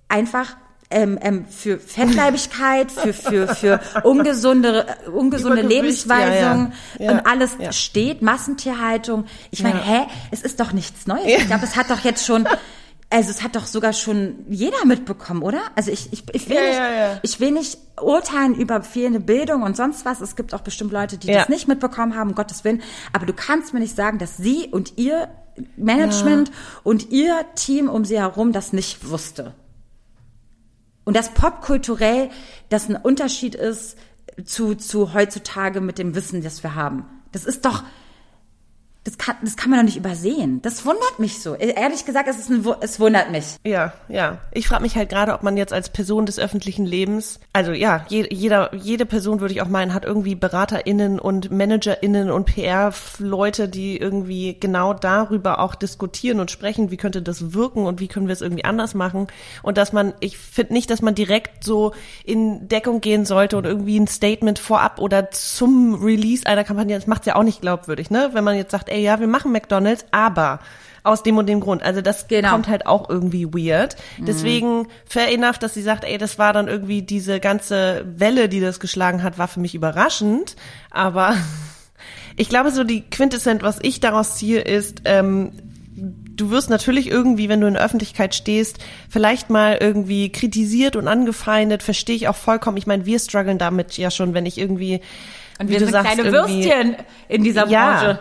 Speaker 1: einfach ähm, ähm, für Fettleibigkeit, für, für, für ungesunde, ungesunde Lebensweisung ja, ja. und alles ja. steht, Massentierhaltung. Ich meine, hä, es ist doch nichts Neues. Ich glaube, es hat doch jetzt schon, also es hat doch sogar schon jeder mitbekommen, oder? Also ich, ich, ich, will, nicht, ich will nicht urteilen über fehlende Bildung und sonst was. Es gibt auch bestimmt Leute, die das nicht mitbekommen haben, um Gottes Willen. Aber du kannst mir nicht sagen, dass sie und ihr Management und ihr Team um sie herum das nicht wusste. Und dass popkulturell das ein Unterschied ist zu, zu heutzutage mit dem Wissen, das wir haben. Das ist doch, das kann, das kann man doch nicht übersehen. Das wundert mich so. Ehrlich gesagt, es, ist ein, es wundert mich.
Speaker 2: Ja, ja. Ich frage mich halt gerade, ob man jetzt als Person des öffentlichen Lebens, also ja, je, jeder, jede Person würde ich auch meinen, hat irgendwie BeraterInnen und ManagerInnen und PR-Leute, die irgendwie genau darüber auch diskutieren und sprechen, wie könnte das wirken und wie können wir es irgendwie anders machen. Und dass man, ich finde nicht, dass man direkt so in Deckung gehen sollte und irgendwie ein Statement vorab oder zum Release einer Kampagne, das macht ja auch nicht glaubwürdig, ne? Wenn man jetzt sagt, ey, ey, ja, wir machen McDonalds, aber aus dem und dem Grund. Also das genau. kommt halt auch irgendwie weird. Mhm. Deswegen fair enough, dass sie sagt, ey, das war dann irgendwie diese ganze Welle, die das geschlagen hat, war für mich überraschend. Aber ich glaube, so die Quintessenz, was ich daraus ziehe, ist, ähm, du wirst natürlich irgendwie, wenn du in der Öffentlichkeit stehst, vielleicht mal irgendwie kritisiert und angefeindet, verstehe ich auch vollkommen. Ich meine, wir strugglen damit ja schon, wenn ich irgendwie
Speaker 1: und wir sind sagst, kleine Würstchen in dieser Branche. Ja,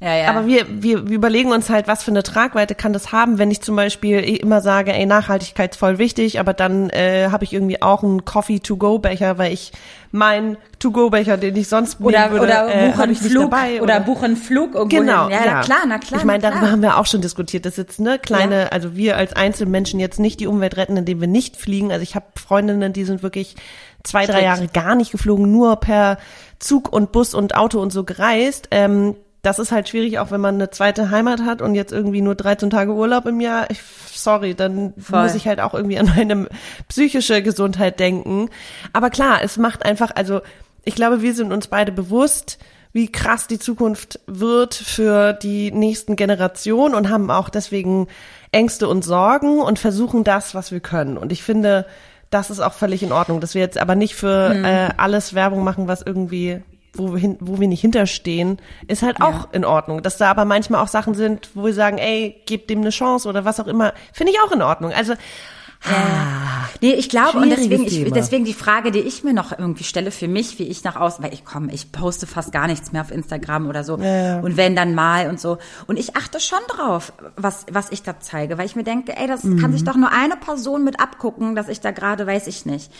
Speaker 1: ja.
Speaker 2: Aber wir, wir, wir überlegen uns halt, was für eine Tragweite kann das haben, wenn ich zum Beispiel immer sage, ey, Nachhaltigkeit ist voll wichtig, aber dann äh, habe ich irgendwie auch einen Coffee-to-go-Becher, weil ich mein To-go-Becher, den ich sonst
Speaker 1: oder,
Speaker 2: würde,
Speaker 1: oder
Speaker 2: äh, ich nicht
Speaker 1: Flug
Speaker 2: dabei.
Speaker 1: oder, buchen Flug irgendwo
Speaker 2: Genau,
Speaker 1: hin. Ja, na klar, na klar.
Speaker 2: Ich meine, darüber haben wir auch schon diskutiert. Das ist jetzt ne kleine, also wir als Einzelmenschen jetzt nicht die Umwelt retten, indem wir nicht fliegen. Also ich habe Freundinnen, die sind wirklich zwei, drei. Jahre gar nicht geflogen, nur per Zug und Bus und Auto und so gereist. Ähm, das ist halt schwierig, auch wenn man eine zweite Heimat hat und jetzt irgendwie nur 13 Tage Urlaub im Jahr. Ich, sorry, dann
Speaker 1: Voll.
Speaker 2: muss ich halt auch irgendwie an meine psychische Gesundheit denken. Aber klar, es macht einfach, also ich glaube, wir sind uns beide bewusst, wie krass die Zukunft wird für die nächsten Generationen und haben auch deswegen Ängste und Sorgen und versuchen das, was wir können. Und ich finde, das ist auch völlig in Ordnung, dass wir jetzt aber nicht für äh, alles Werbung machen, was irgendwie wo wir, hin, wo wir nicht hinterstehen, ist halt auch in Ordnung. Dass da aber manchmal auch Sachen sind, wo wir sagen, ey, gebt dem eine Chance oder was auch immer, finde ich auch in Ordnung. Also
Speaker 1: Nee, ich glaube, und deswegen, ich, deswegen die Frage, die ich mir noch irgendwie stelle für mich, wie ich nach außen, weil ich komme, ich poste fast gar nichts mehr auf Instagram oder so.
Speaker 2: ja.
Speaker 1: Und wenn dann mal und so. Und ich achte schon drauf, was, was ich da zeige, weil ich mir denke, ey, das
Speaker 2: Mhm.
Speaker 1: kann sich doch nur eine Person mit abgucken, dass ich da gerade, weiß ich nicht.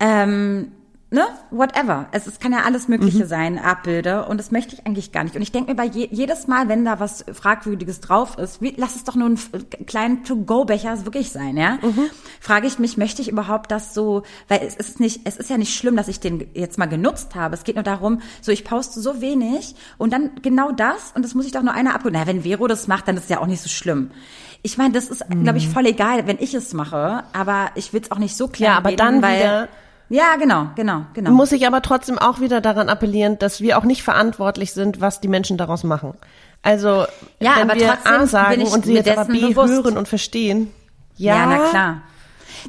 Speaker 1: Ähm, ne, whatever. Es, es kann ja alles Mögliche
Speaker 2: Mhm.
Speaker 1: sein, Abbilder. Und das möchte ich eigentlich gar nicht. Und ich denke mir bei je, jedes Mal, wenn da was Fragwürdiges drauf ist, wie, lass es doch nur einen f- kleinen To-Go-Becher wirklich sein, ja?
Speaker 2: Mhm.
Speaker 1: Frage ich mich, möchte ich überhaupt das so, weil es ist nicht, es ist ja nicht schlimm, dass ich den jetzt mal genutzt habe. Es geht nur darum, so ich poste so wenig und dann genau das und das muss ich doch nur einer abholen. Na, wenn Vero das macht, dann ist es ja auch nicht so schlimm. Ich meine, das ist, glaube
Speaker 2: Mhm.
Speaker 1: ich, voll egal, wenn ich es mache, aber ich will es auch nicht so klein
Speaker 2: Ja, aber
Speaker 1: reden,
Speaker 2: dann
Speaker 1: weil,
Speaker 2: wieder-
Speaker 1: ja, genau, genau, genau.
Speaker 2: muss ich aber trotzdem auch wieder daran appellieren, dass wir auch nicht verantwortlich sind, was die Menschen daraus machen. Also
Speaker 1: Ja,
Speaker 2: wenn
Speaker 1: aber
Speaker 2: wir A sagen und sie jetzt aber B
Speaker 1: bewusst.
Speaker 2: hören und verstehen.
Speaker 1: Ja,
Speaker 2: Ja,
Speaker 1: na klar.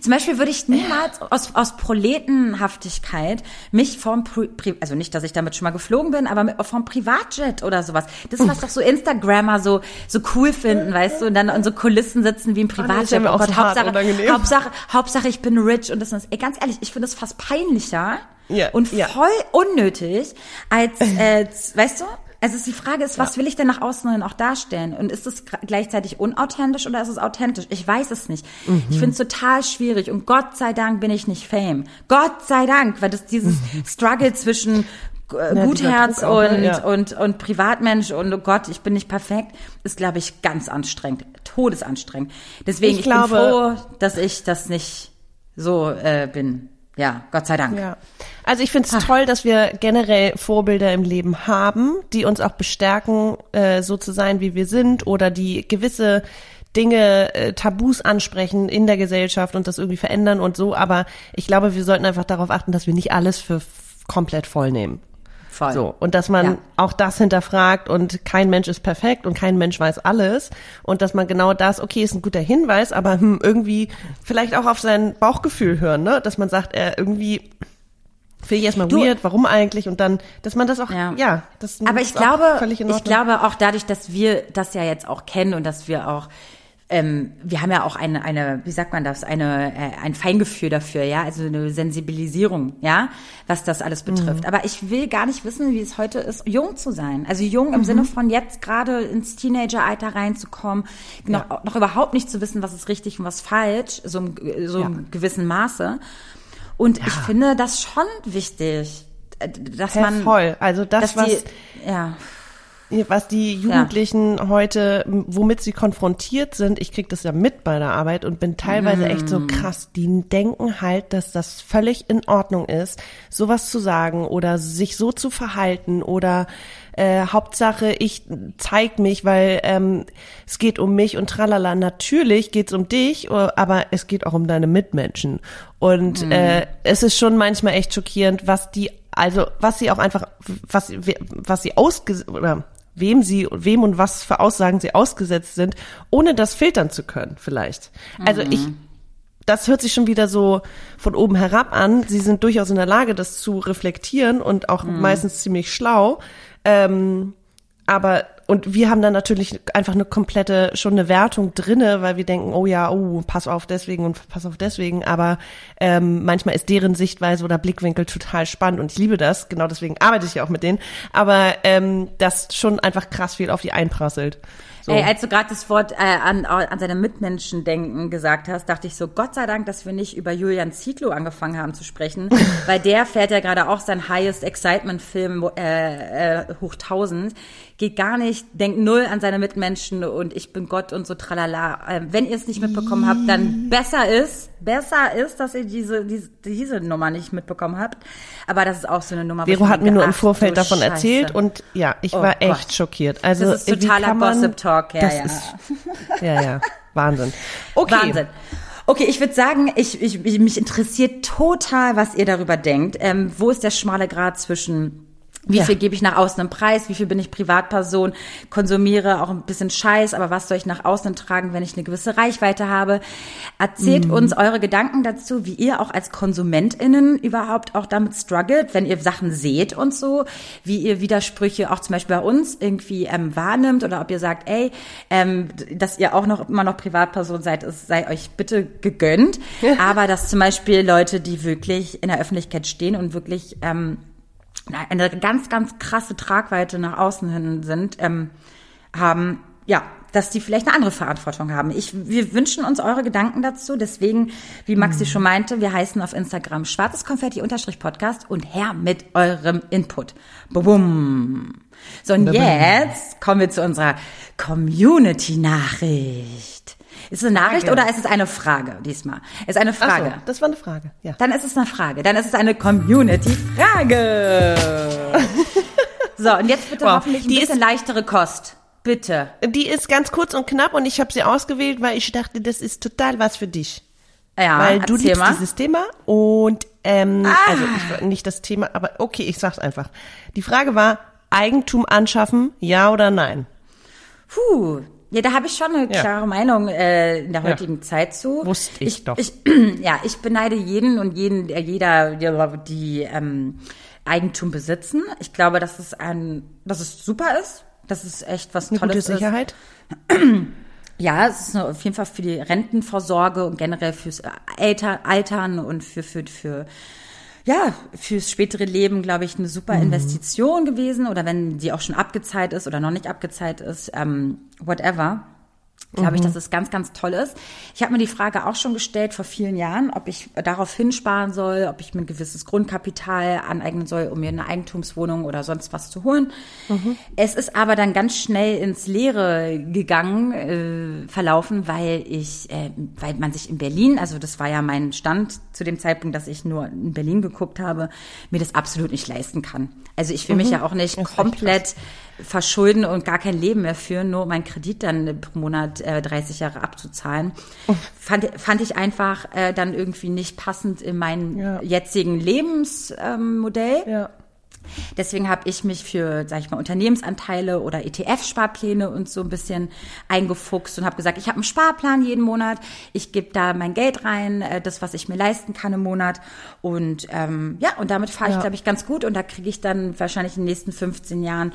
Speaker 1: Zum Beispiel würde ich niemals aus, aus Proletenhaftigkeit mich vom, Pri also nicht, dass ich damit schon mal geflogen bin, aber vom Privatjet oder sowas. Das ist was doch so Instagrammer so, so cool finden, weißt du, und dann an so Kulissen sitzen wie im
Speaker 2: Oh, ist
Speaker 1: Privatjet.
Speaker 2: ja
Speaker 1: Oh
Speaker 2: auch
Speaker 1: Gott, Hauptsache,
Speaker 2: unangenehm.
Speaker 1: Hauptsache, Hauptsache ich bin rich und das ist, ey, ganz ehrlich, ich finde das fast peinlicher
Speaker 2: Ja,
Speaker 1: und
Speaker 2: ja.
Speaker 1: voll unnötig als, äh, weißt du, also die Frage ist, was will ich denn nach außen hin auch darstellen? Und ist es gleichzeitig unauthentisch oder ist es authentisch? Ich weiß es nicht.
Speaker 2: Mhm.
Speaker 1: Ich finde es total schwierig und Gott sei Dank bin ich nicht Fame. Gott sei Dank, weil das dieses Struggle zwischen äh,
Speaker 2: Ja, dieser Druck auch,
Speaker 1: und,
Speaker 2: ne? Ja.
Speaker 1: und, und Privatmensch und oh Gott, ich bin nicht perfekt, ist, glaube ich, ganz anstrengend. Todesanstrengend. Deswegen,
Speaker 2: Ich
Speaker 1: ich,
Speaker 2: glaube-
Speaker 1: bin froh, dass ich das nicht so äh, bin. Ja, Gott sei Dank.
Speaker 2: Ja. Also ich finde es toll, dass wir generell Vorbilder im Leben haben, die uns auch bestärken, äh, so zu sein, wie wir sind oder die gewisse Dinge, äh, Tabus ansprechen in der Gesellschaft und das irgendwie verändern und so. Aber ich glaube, wir sollten einfach darauf achten, dass wir nicht alles für komplett voll nehmen.
Speaker 1: Voll.
Speaker 2: So. Und dass man
Speaker 1: Ja.
Speaker 2: auch das hinterfragt und kein Mensch ist perfekt und kein Mensch weiß alles. Und dass man genau das, okay, ist ein guter Hinweis, aber hm, irgendwie vielleicht auch auf sein Bauchgefühl hören, ne? Dass man sagt, äh, irgendwie finde ich erstmal
Speaker 1: Du-
Speaker 2: weird, warum eigentlich? Und dann, dass man das auch, ja,
Speaker 1: Ja.
Speaker 2: das
Speaker 1: Aber
Speaker 2: ist
Speaker 1: ich glaube, ich glaube auch dadurch, dass wir das ja jetzt auch kennen und dass wir auch ähm, wir haben ja auch eine, eine, wie sagt man das, eine, äh, ein Feingefühl dafür, ja, also eine Sensibilisierung, ja, was das alles betrifft.
Speaker 2: Mhm.
Speaker 1: Aber ich will gar nicht wissen, wie es heute ist, jung zu sein. Also jung
Speaker 2: Mhm.
Speaker 1: im Sinne von jetzt gerade ins Teenageralter reinzukommen, noch, noch überhaupt nicht zu wissen, was ist richtig und was falsch, so im, so im gewissen Maße. Und ich finde das schon wichtig, äh, dass
Speaker 2: Ja,
Speaker 1: man,
Speaker 2: voll. Also das, was
Speaker 1: die, ja.
Speaker 2: Was die Jugendlichen heute, m, womit sie konfrontiert sind, ich krieg das ja mit bei der Arbeit und bin teilweise echt so krass, die denken halt, dass das völlig in Ordnung ist, sowas zu sagen oder sich so zu verhalten oder äh, Hauptsache ich zeig mich, weil ähm, es geht um mich und tralala. Natürlich geht's um dich, äh, aber es geht auch um deine Mitmenschen. Und äh, es ist schon manchmal echt schockierend, was die also was sie auch einfach, was, was sie ausge oder wem sie, wem und was für Aussagen sie ausgesetzt sind, ohne das filtern zu können, vielleicht. Also ich, das hört sich schon wieder so von oben herab an. Sie sind durchaus in der Lage, das zu reflektieren und auch meistens ziemlich schlau. Ähm, aber und wir haben dann natürlich einfach eine komplette, schon eine Wertung drinne, weil wir denken, oh ja, oh, pass auf deswegen und pass auf deswegen. Aber ähm, manchmal ist deren Sichtweise oder Blickwinkel total spannend und ich liebe das. Genau deswegen arbeite ich ja auch mit denen. Aber ähm, das schon einfach krass viel auf die einprasselt.
Speaker 1: So. Ey, als du gerade das Wort äh, an, an seine Mitmenschen denken gesagt hast, dachte ich so, Gott sei Dank, dass wir nicht über Julian Zietlow angefangen haben zu sprechen, weil der fährt ja gerade auch sein Highest Excitement Film äh, äh, hoch 1000 geht gar nicht, denkt null an seine Mitmenschen und ich bin Gott und so tralala. Ähm, wenn ihr es nicht mitbekommen habt, dann besser ist, besser ist, dass ihr diese, diese, diese Nummer nicht mitbekommen habt. Aber das ist auch so eine Nummer.
Speaker 2: Vero hat mir nur im Vorfeld davon Scheiße. erzählt und ja, ich oh war echt Gott. schockiert. Also
Speaker 1: das ist totaler Gossip Talk, ja, ja.
Speaker 2: Ist, ja, ja, Wahnsinn. Okay.
Speaker 1: Wahnsinn. Okay, ich würde sagen, ich, ich, mich interessiert total, was ihr darüber denkt. Ähm, wo ist der schmale Grad zwischen wie ja. viel gebe ich nach außen im Preis? Wie viel bin ich Privatperson? Konsumiere auch ein bisschen Scheiß, aber was soll ich nach außen tragen, wenn ich eine gewisse Reichweite habe? Erzählt mhm. uns eure Gedanken dazu, wie ihr auch als KonsumentInnen überhaupt auch damit struggelt, wenn ihr Sachen seht und so, wie ihr Widersprüche auch zum Beispiel bei uns irgendwie ähm, wahrnimmt oder ob ihr sagt, ey, ähm, dass ihr auch noch immer noch Privatperson seid, es sei euch bitte gegönnt. aber dass zum Beispiel Leute, die wirklich in der Öffentlichkeit stehen und wirklich ähm, eine ganz, ganz krasse Tragweite nach außen hin sind, ähm, haben, ja, dass die vielleicht eine andere Verantwortung haben. Ich, wir wünschen uns eure Gedanken dazu. Deswegen, wie Maxi mhm. schon meinte, wir heißen auf Instagram schwarzes Konfetti-Podcast und her mit eurem Input. Bum. So, und jetzt kommen wir zu unserer Community-Nachricht. Ist es eine Nachricht oder ist es eine Frage diesmal? Ist eine Frage.
Speaker 2: So, das war eine Frage, ja.
Speaker 1: Dann ist es eine Frage. Dann ist es eine Community-Frage. so, und jetzt bitte wow. hoffentlich ein Die bisschen leichtere Kost. Bitte.
Speaker 2: Die ist ganz kurz und knapp und ich habe sie ausgewählt, weil ich dachte, das ist total was für dich.
Speaker 1: Ja,
Speaker 2: weil du liebst mal. dieses Thema und ähm, ah. also ich, nicht das Thema, aber okay, ich sag's einfach. Die Frage war Eigentum anschaffen, ja oder nein?
Speaker 1: Puh, ja, da habe ich schon eine klare ja. Meinung äh, in der heutigen ja. Zeit zu.
Speaker 2: Wusste ich, ich doch.
Speaker 1: Ich, ja, ich beneide jeden und jeden, äh, jeder, die ähm, Eigentum besitzen. Ich glaube, dass es ein, dass es super ist, dass es echt was
Speaker 2: eine
Speaker 1: Tolles
Speaker 2: gute Sicherheit.
Speaker 1: ist. Ja, es ist auf jeden Fall für die Rentenvorsorge und generell fürs Altern und für, für, für ja, fürs spätere Leben, glaube ich, eine super mhm. Investition gewesen. Oder wenn die auch schon abgezahlt ist oder noch nicht abgezahlt ist, ähm, whatever glaube ich, mhm. dass es ganz, ganz toll ist. Ich habe mir die Frage auch schon gestellt vor vielen Jahren, ob ich darauf hinsparen soll, ob ich mir ein gewisses Grundkapital aneignen soll, um mir eine Eigentumswohnung oder sonst was zu holen. Mhm. Es ist aber dann ganz schnell ins Leere gegangen, äh, verlaufen, weil ich, äh, weil man sich in Berlin, also das war ja mein Stand zu dem Zeitpunkt, dass ich nur in Berlin geguckt habe, mir das absolut nicht leisten kann. Also ich will mhm. mich ja auch nicht komplett verschulden und gar kein Leben mehr führen, nur mein Kredit dann pro Monat äh, 30 Jahre abzuzahlen. Oh. Fand, fand ich einfach äh, dann irgendwie nicht passend in meinem ja. jetzigen Lebensmodell. Ähm, ja. Deswegen habe ich mich für, sag ich mal, Unternehmensanteile oder ETF-Sparpläne und so ein bisschen eingefuchst und habe gesagt, ich habe einen Sparplan jeden Monat, ich gebe da mein Geld rein, äh, das, was ich mir leisten kann im Monat. Und ähm, ja, und damit fahre ich, glaube ich, ganz gut. Und da kriege ich dann wahrscheinlich in den nächsten 15 Jahren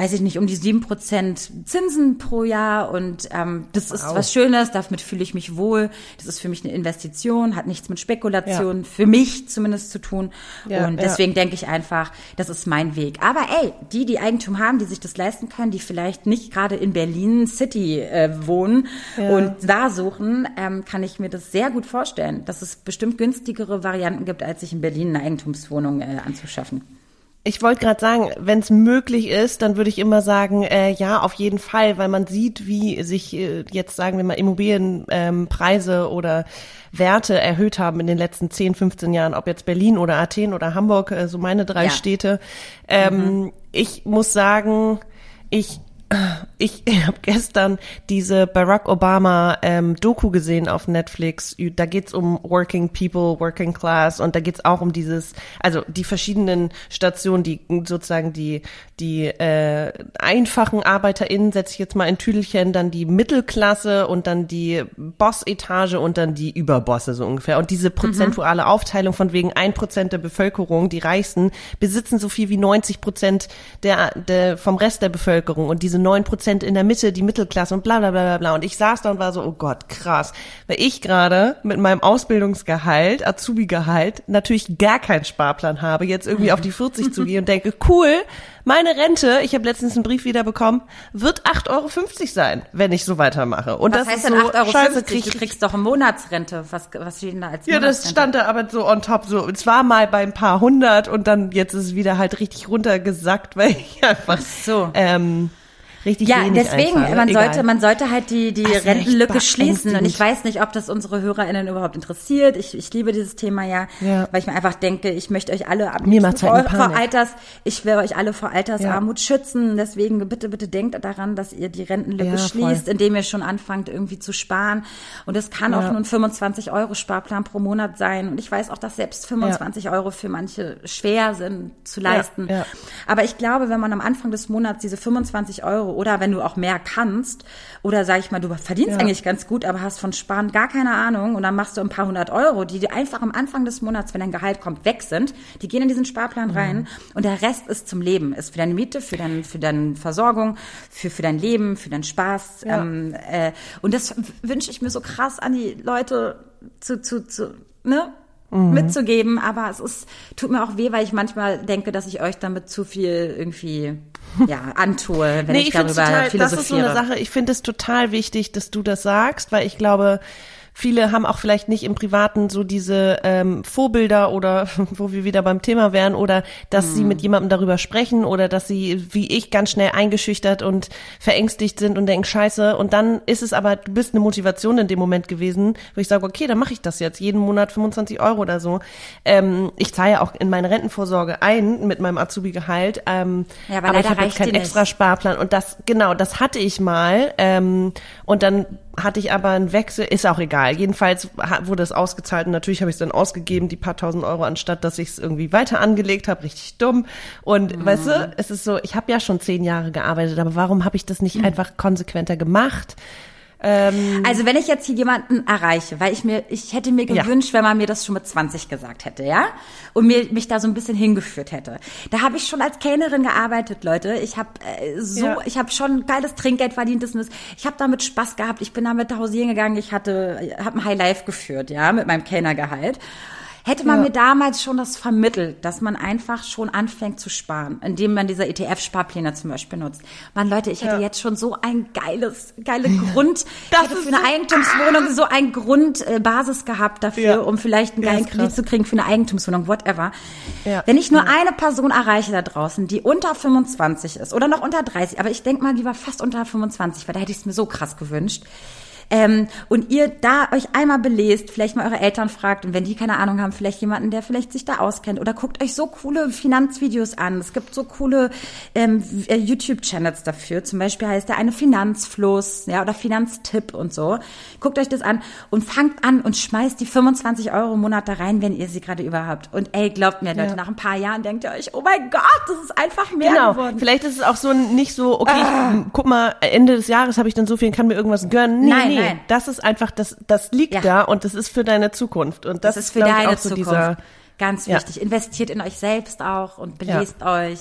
Speaker 1: weiß ich nicht, um die sieben Prozent Zinsen pro Jahr und ähm, das ist wow. was Schönes, damit fühle ich mich wohl. Das ist für mich eine Investition, hat nichts mit Spekulation, ja. für mich zumindest zu tun. Ja, und deswegen denke ich einfach, das ist mein Weg. Aber ey, die, die Eigentum haben, die sich das leisten können, die vielleicht nicht gerade in Berlin City äh, wohnen und da suchen, ähm, kann ich mir das sehr gut vorstellen, dass es bestimmt günstigere Varianten gibt, als sich in Berlin eine Eigentumswohnung äh, anzuschaffen.
Speaker 2: Ich wollte gerade sagen, wenn es möglich ist, dann würde ich immer sagen, äh, ja, auf jeden Fall, weil man sieht, wie sich äh, jetzt, sagen wir mal, Immobilienpreise ähm, oder Werte erhöht haben in den letzten 10, 15 Jahren, ob jetzt Berlin oder Athen oder Hamburg, äh, so meine drei ja. Städte. Ähm, mhm. Ich muss sagen, ich ich habe gestern diese Barack Obama ähm, Doku gesehen auf Netflix. Da geht's um Working People, Working Class und da geht's auch um dieses, also die verschiedenen Stationen, die sozusagen die die äh, einfachen ArbeiterInnen setze ich jetzt mal in Tüdelchen, dann die Mittelklasse und dann die Boss-Etage und dann die Überbosse so ungefähr. Und diese prozentuale mhm. Aufteilung von wegen ein Prozent der Bevölkerung, die Reichsten, besitzen so viel wie 90 Prozent der, der vom Rest der Bevölkerung und diese neun Prozent in der Mitte, die Mittelklasse und bla bla bla bla bla. Und ich saß da und war so, oh Gott, krass. Weil ich gerade mit meinem Ausbildungsgehalt, Azubi-Gehalt, natürlich gar keinen Sparplan habe, jetzt irgendwie auf die 40 zu gehen und denke, cool, meine Rente, ich habe letztens einen Brief wieder bekommen, wird 8,50 Euro sein, wenn ich so weitermache. Und
Speaker 1: Was
Speaker 2: das
Speaker 1: heißt
Speaker 2: ist
Speaker 1: denn
Speaker 2: so,
Speaker 1: 8,50 Euro?
Speaker 2: Scheiße, krieg
Speaker 1: du kriegst doch eine Monatsrente. Was, was steht denn da als
Speaker 2: ja, das stand da aber so on top, so, es war mal bei ein paar hundert und dann jetzt ist es wieder halt richtig runtergesackt, weil ich einfach,
Speaker 1: so.
Speaker 2: ähm, richtig
Speaker 1: Ja,
Speaker 2: wenig
Speaker 1: deswegen,
Speaker 2: einzahle.
Speaker 1: man
Speaker 2: Egal.
Speaker 1: sollte, man sollte halt die, die
Speaker 2: Das ist
Speaker 1: Rentenlücke schließen. Und ich weiß nicht, ob das unsere HörerInnen überhaupt interessiert. Ich, ich liebe dieses Thema ja,
Speaker 2: Ja.
Speaker 1: weil ich mir einfach denke, ich möchte euch alle
Speaker 2: Mir macht's halt
Speaker 1: vor, vor. Alters, ich will euch alle vor Altersarmut
Speaker 2: Ja.
Speaker 1: schützen. Deswegen bitte, bitte denkt daran, dass ihr die Rentenlücke
Speaker 2: Ja, voll.
Speaker 1: schließt, indem ihr schon anfangt, irgendwie zu sparen. Und es kann auch
Speaker 2: Ja.
Speaker 1: nur ein 25 Euro Sparplan pro Monat sein. Und ich weiß auch, dass selbst 25 Euro für manche schwer sind zu leisten.
Speaker 2: ja.
Speaker 1: Aber ich glaube, wenn man am Anfang des Monats diese 25 Euro oder wenn du auch mehr kannst oder sag ich mal, du verdienst
Speaker 2: Ja.
Speaker 1: eigentlich ganz gut, aber hast von Sparen gar keine Ahnung und dann machst du ein paar hundert Euro, die dir einfach am Anfang des Monats, wenn dein Gehalt kommt, weg sind, die gehen in diesen Sparplan rein und der Rest ist zum Leben, ist für deine Miete, für, dein, für deine Versorgung, für, für dein Leben, für deinen Spaß.
Speaker 2: Ja.
Speaker 1: Ähm, äh, und das wünsche ich mir so krass an die Leute zu, zu, zu ne?
Speaker 2: Mhm.
Speaker 1: mitzugeben, aber es ist, tut mir auch weh, weil ich manchmal denke, dass ich euch damit zu viel irgendwie, ja, antue, wenn
Speaker 2: nee,
Speaker 1: ich,
Speaker 2: ich
Speaker 1: darüber
Speaker 2: total, das ist so
Speaker 1: philosophiere.
Speaker 2: eine Sache, ich finde es total wichtig, dass du das sagst, weil ich glaube, viele haben auch vielleicht nicht im Privaten so diese ähm, Vorbilder oder wo wir wieder beim Thema wären oder dass sie mit jemandem darüber sprechen oder dass sie wie ich ganz schnell eingeschüchtert und verängstigt sind und denken Scheiße. Und dann ist es aber du bist eine Motivation in dem Moment gewesen, wo ich sage okay, dann mache ich das jetzt jeden Monat 25 Euro oder so. Ähm, ich zahle ja auch in meine Rentenvorsorge ein mit meinem Azubi-Gehalt, ähm,
Speaker 1: Ja, aber
Speaker 2: aber, ich habe keinen extra Sparplan. Und das genau, das hatte ich mal ähm, und dann hatte ich aber einen Wechsel, ist auch egal. Jedenfalls wurde es ausgezahlt und natürlich habe ich es dann ausgegeben, die paar tausend Euro, anstatt dass ich es irgendwie weiter angelegt habe, richtig dumm. Und
Speaker 1: Mhm.
Speaker 2: weißt du, es ist so, ich habe ja schon zehn Jahre gearbeitet, aber warum habe ich das
Speaker 1: Mhm.
Speaker 2: nicht einfach konsequenter gemacht? Ähm,
Speaker 1: Also wenn ich jetzt hier jemanden erreiche, weil ich mir, ich hätte mir
Speaker 2: Ja.
Speaker 1: gewünscht, wenn man mir das schon mit 20 gesagt hätte, ja, und mir mich da so ein bisschen hingeführt hätte. Da habe ich schon als Kellnerin gearbeitet, Leute. Ich habe äh, so,
Speaker 2: Ja.
Speaker 1: ich habe schon geiles Trinkgeld verdient. Das, ich habe damit Spaß gehabt. Ich bin damit hausieren gegangen. Ich hatte, habe ein High Life geführt, ja, mit meinem Kellnergehalt. Hätte man
Speaker 2: Ja.
Speaker 1: mir damals schon das vermittelt, dass man einfach schon anfängt zu sparen, indem man diese ETF-Sparpläne zum Beispiel nutzt. Mann, Leute, ich hätte
Speaker 2: Ja.
Speaker 1: jetzt schon so ein geiles, geile Grund,
Speaker 2: Das
Speaker 1: hätte für eine
Speaker 2: so-
Speaker 1: Eigentumswohnung so ein Grundbasis äh, gehabt dafür,
Speaker 2: Ja.
Speaker 1: um vielleicht einen geilen Kredit zu kriegen für eine Eigentumswohnung, whatever. Wenn ich nur eine Person erreiche da draußen, die unter 25 ist oder noch unter 30, aber ich denke mal lieber fast unter 25, weil da hätte ich es mir so krass gewünscht. Ähm, und ihr da euch einmal belest, vielleicht mal eure Eltern fragt und wenn die keine Ahnung haben, vielleicht jemanden, der vielleicht sich da auskennt oder guckt euch so coole Finanzvideos an. Es gibt so coole ähm, äh, YouTube-Channels dafür. Zum Beispiel heißt der eine Finanzfluss, ja, oder Finanztipp und so. Guckt euch das an und fangt an und schmeißt die 25 Euro im Monat da rein, wenn ihr sie gerade überhaupt. Und ey, glaubt mir, Leute,
Speaker 2: Ja.
Speaker 1: nach ein paar Jahren denkt ihr euch, oh mein Gott, das ist einfach mehr
Speaker 2: Genau,
Speaker 1: geworden.
Speaker 2: vielleicht ist es auch so nicht so, okay, ich, guck mal, Ende des Jahres habe ich dann so viel, kann mir irgendwas gönnen. Nee,
Speaker 1: Nein,
Speaker 2: nee,
Speaker 1: nein.
Speaker 2: das ist einfach, das, das liegt
Speaker 1: Ja.
Speaker 2: da und das ist für deine Zukunft. Und das,
Speaker 1: Das ist für deine
Speaker 2: auch so
Speaker 1: Zukunft.
Speaker 2: dieser,
Speaker 1: Ganz
Speaker 2: Ja.
Speaker 1: wichtig. Investiert in euch selbst auch und belest euch,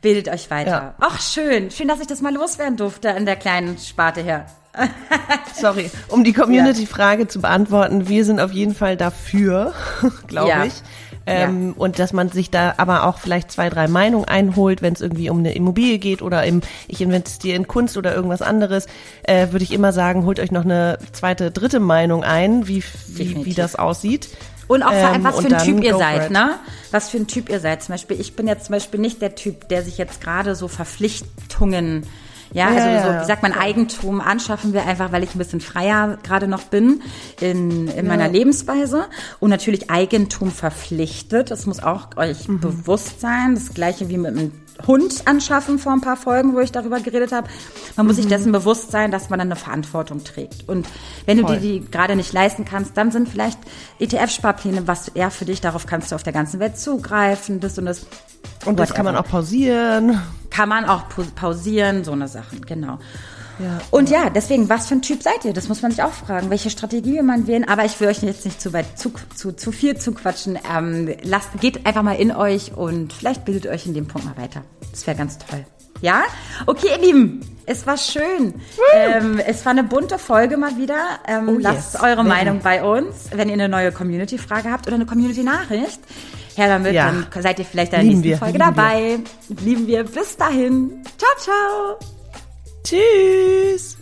Speaker 1: bildet euch weiter.
Speaker 2: Ja.
Speaker 1: Ach, schön. Schön, dass ich das mal loswerden durfte in der kleinen Sparte hier.
Speaker 2: sorry, um die Community-Frage zu beantworten, wir sind auf jeden Fall dafür, glaube
Speaker 1: Ja.
Speaker 2: ich. Ähm, Und dass man sich da aber auch vielleicht zwei, drei Meinungen einholt, wenn es irgendwie um eine Immobilie geht oder im, ich investiere in Kunst oder irgendwas anderes, äh, würde ich immer sagen, holt euch noch eine zweite, dritte Meinung ein, wie, wie, wie das aussieht.
Speaker 1: Und auch vor allem,
Speaker 2: Ähm,
Speaker 1: was für
Speaker 2: und
Speaker 1: ein Typ ihr seid, ne? Was für ein Typ ihr seid. Zum Beispiel, ich bin jetzt zum Beispiel nicht der Typ, der sich jetzt gerade so Verpflichtungen, ja,
Speaker 2: Ja,
Speaker 1: also so, wie sagt man, Eigentum anschaffen wir einfach, weil ich ein bisschen freier gerade noch bin in, in meiner Lebensweise. Und natürlich Eigentum verpflichtet. Das muss auch euch
Speaker 2: Mhm.
Speaker 1: bewusst sein. Das gleiche wie mit einem Hund anschaffen vor ein paar Folgen, wo ich darüber geredet habe. Man muss sich
Speaker 2: Mhm.
Speaker 1: dessen bewusst sein, dass man dann eine Verantwortung trägt. Und wenn du
Speaker 2: Voll.
Speaker 1: dir die gerade nicht leisten kannst, dann sind vielleicht ETF-Sparpläne was eher für dich. Darauf kannst du auf der ganzen Welt zugreifen. Das und das.
Speaker 2: Und das kann man auch pausieren.
Speaker 1: Kann man auch pausieren, so eine Sachen, genau.
Speaker 2: Ja.
Speaker 1: Und ja, deswegen, was für ein Typ seid ihr? Das muss man sich auch fragen. Welche Strategie will man wählen? Aber ich will euch jetzt nicht zu weit, zu, zu, zu viel zuquatschen. Ähm, lasst, geht einfach mal in euch und vielleicht bildet euch in dem Punkt mal weiter. Das wäre ganz toll. Ja? Okay, ihr Lieben, es war schön. Ähm, es war eine bunte Folge mal wieder. Ähm,
Speaker 2: Oh,
Speaker 1: lasst
Speaker 2: yes.
Speaker 1: eure. Meinung bei uns, wenn ihr eine neue Community-Frage habt oder eine Community-Nachricht. Her damit,
Speaker 2: Ja.
Speaker 1: dann seid ihr vielleicht in der
Speaker 2: Lieben
Speaker 1: nächsten
Speaker 2: wir,
Speaker 1: Folge
Speaker 2: lieben wir.
Speaker 1: dabei. Lieben wir. Bis dahin. Ciao, ciao.
Speaker 2: Tschüss!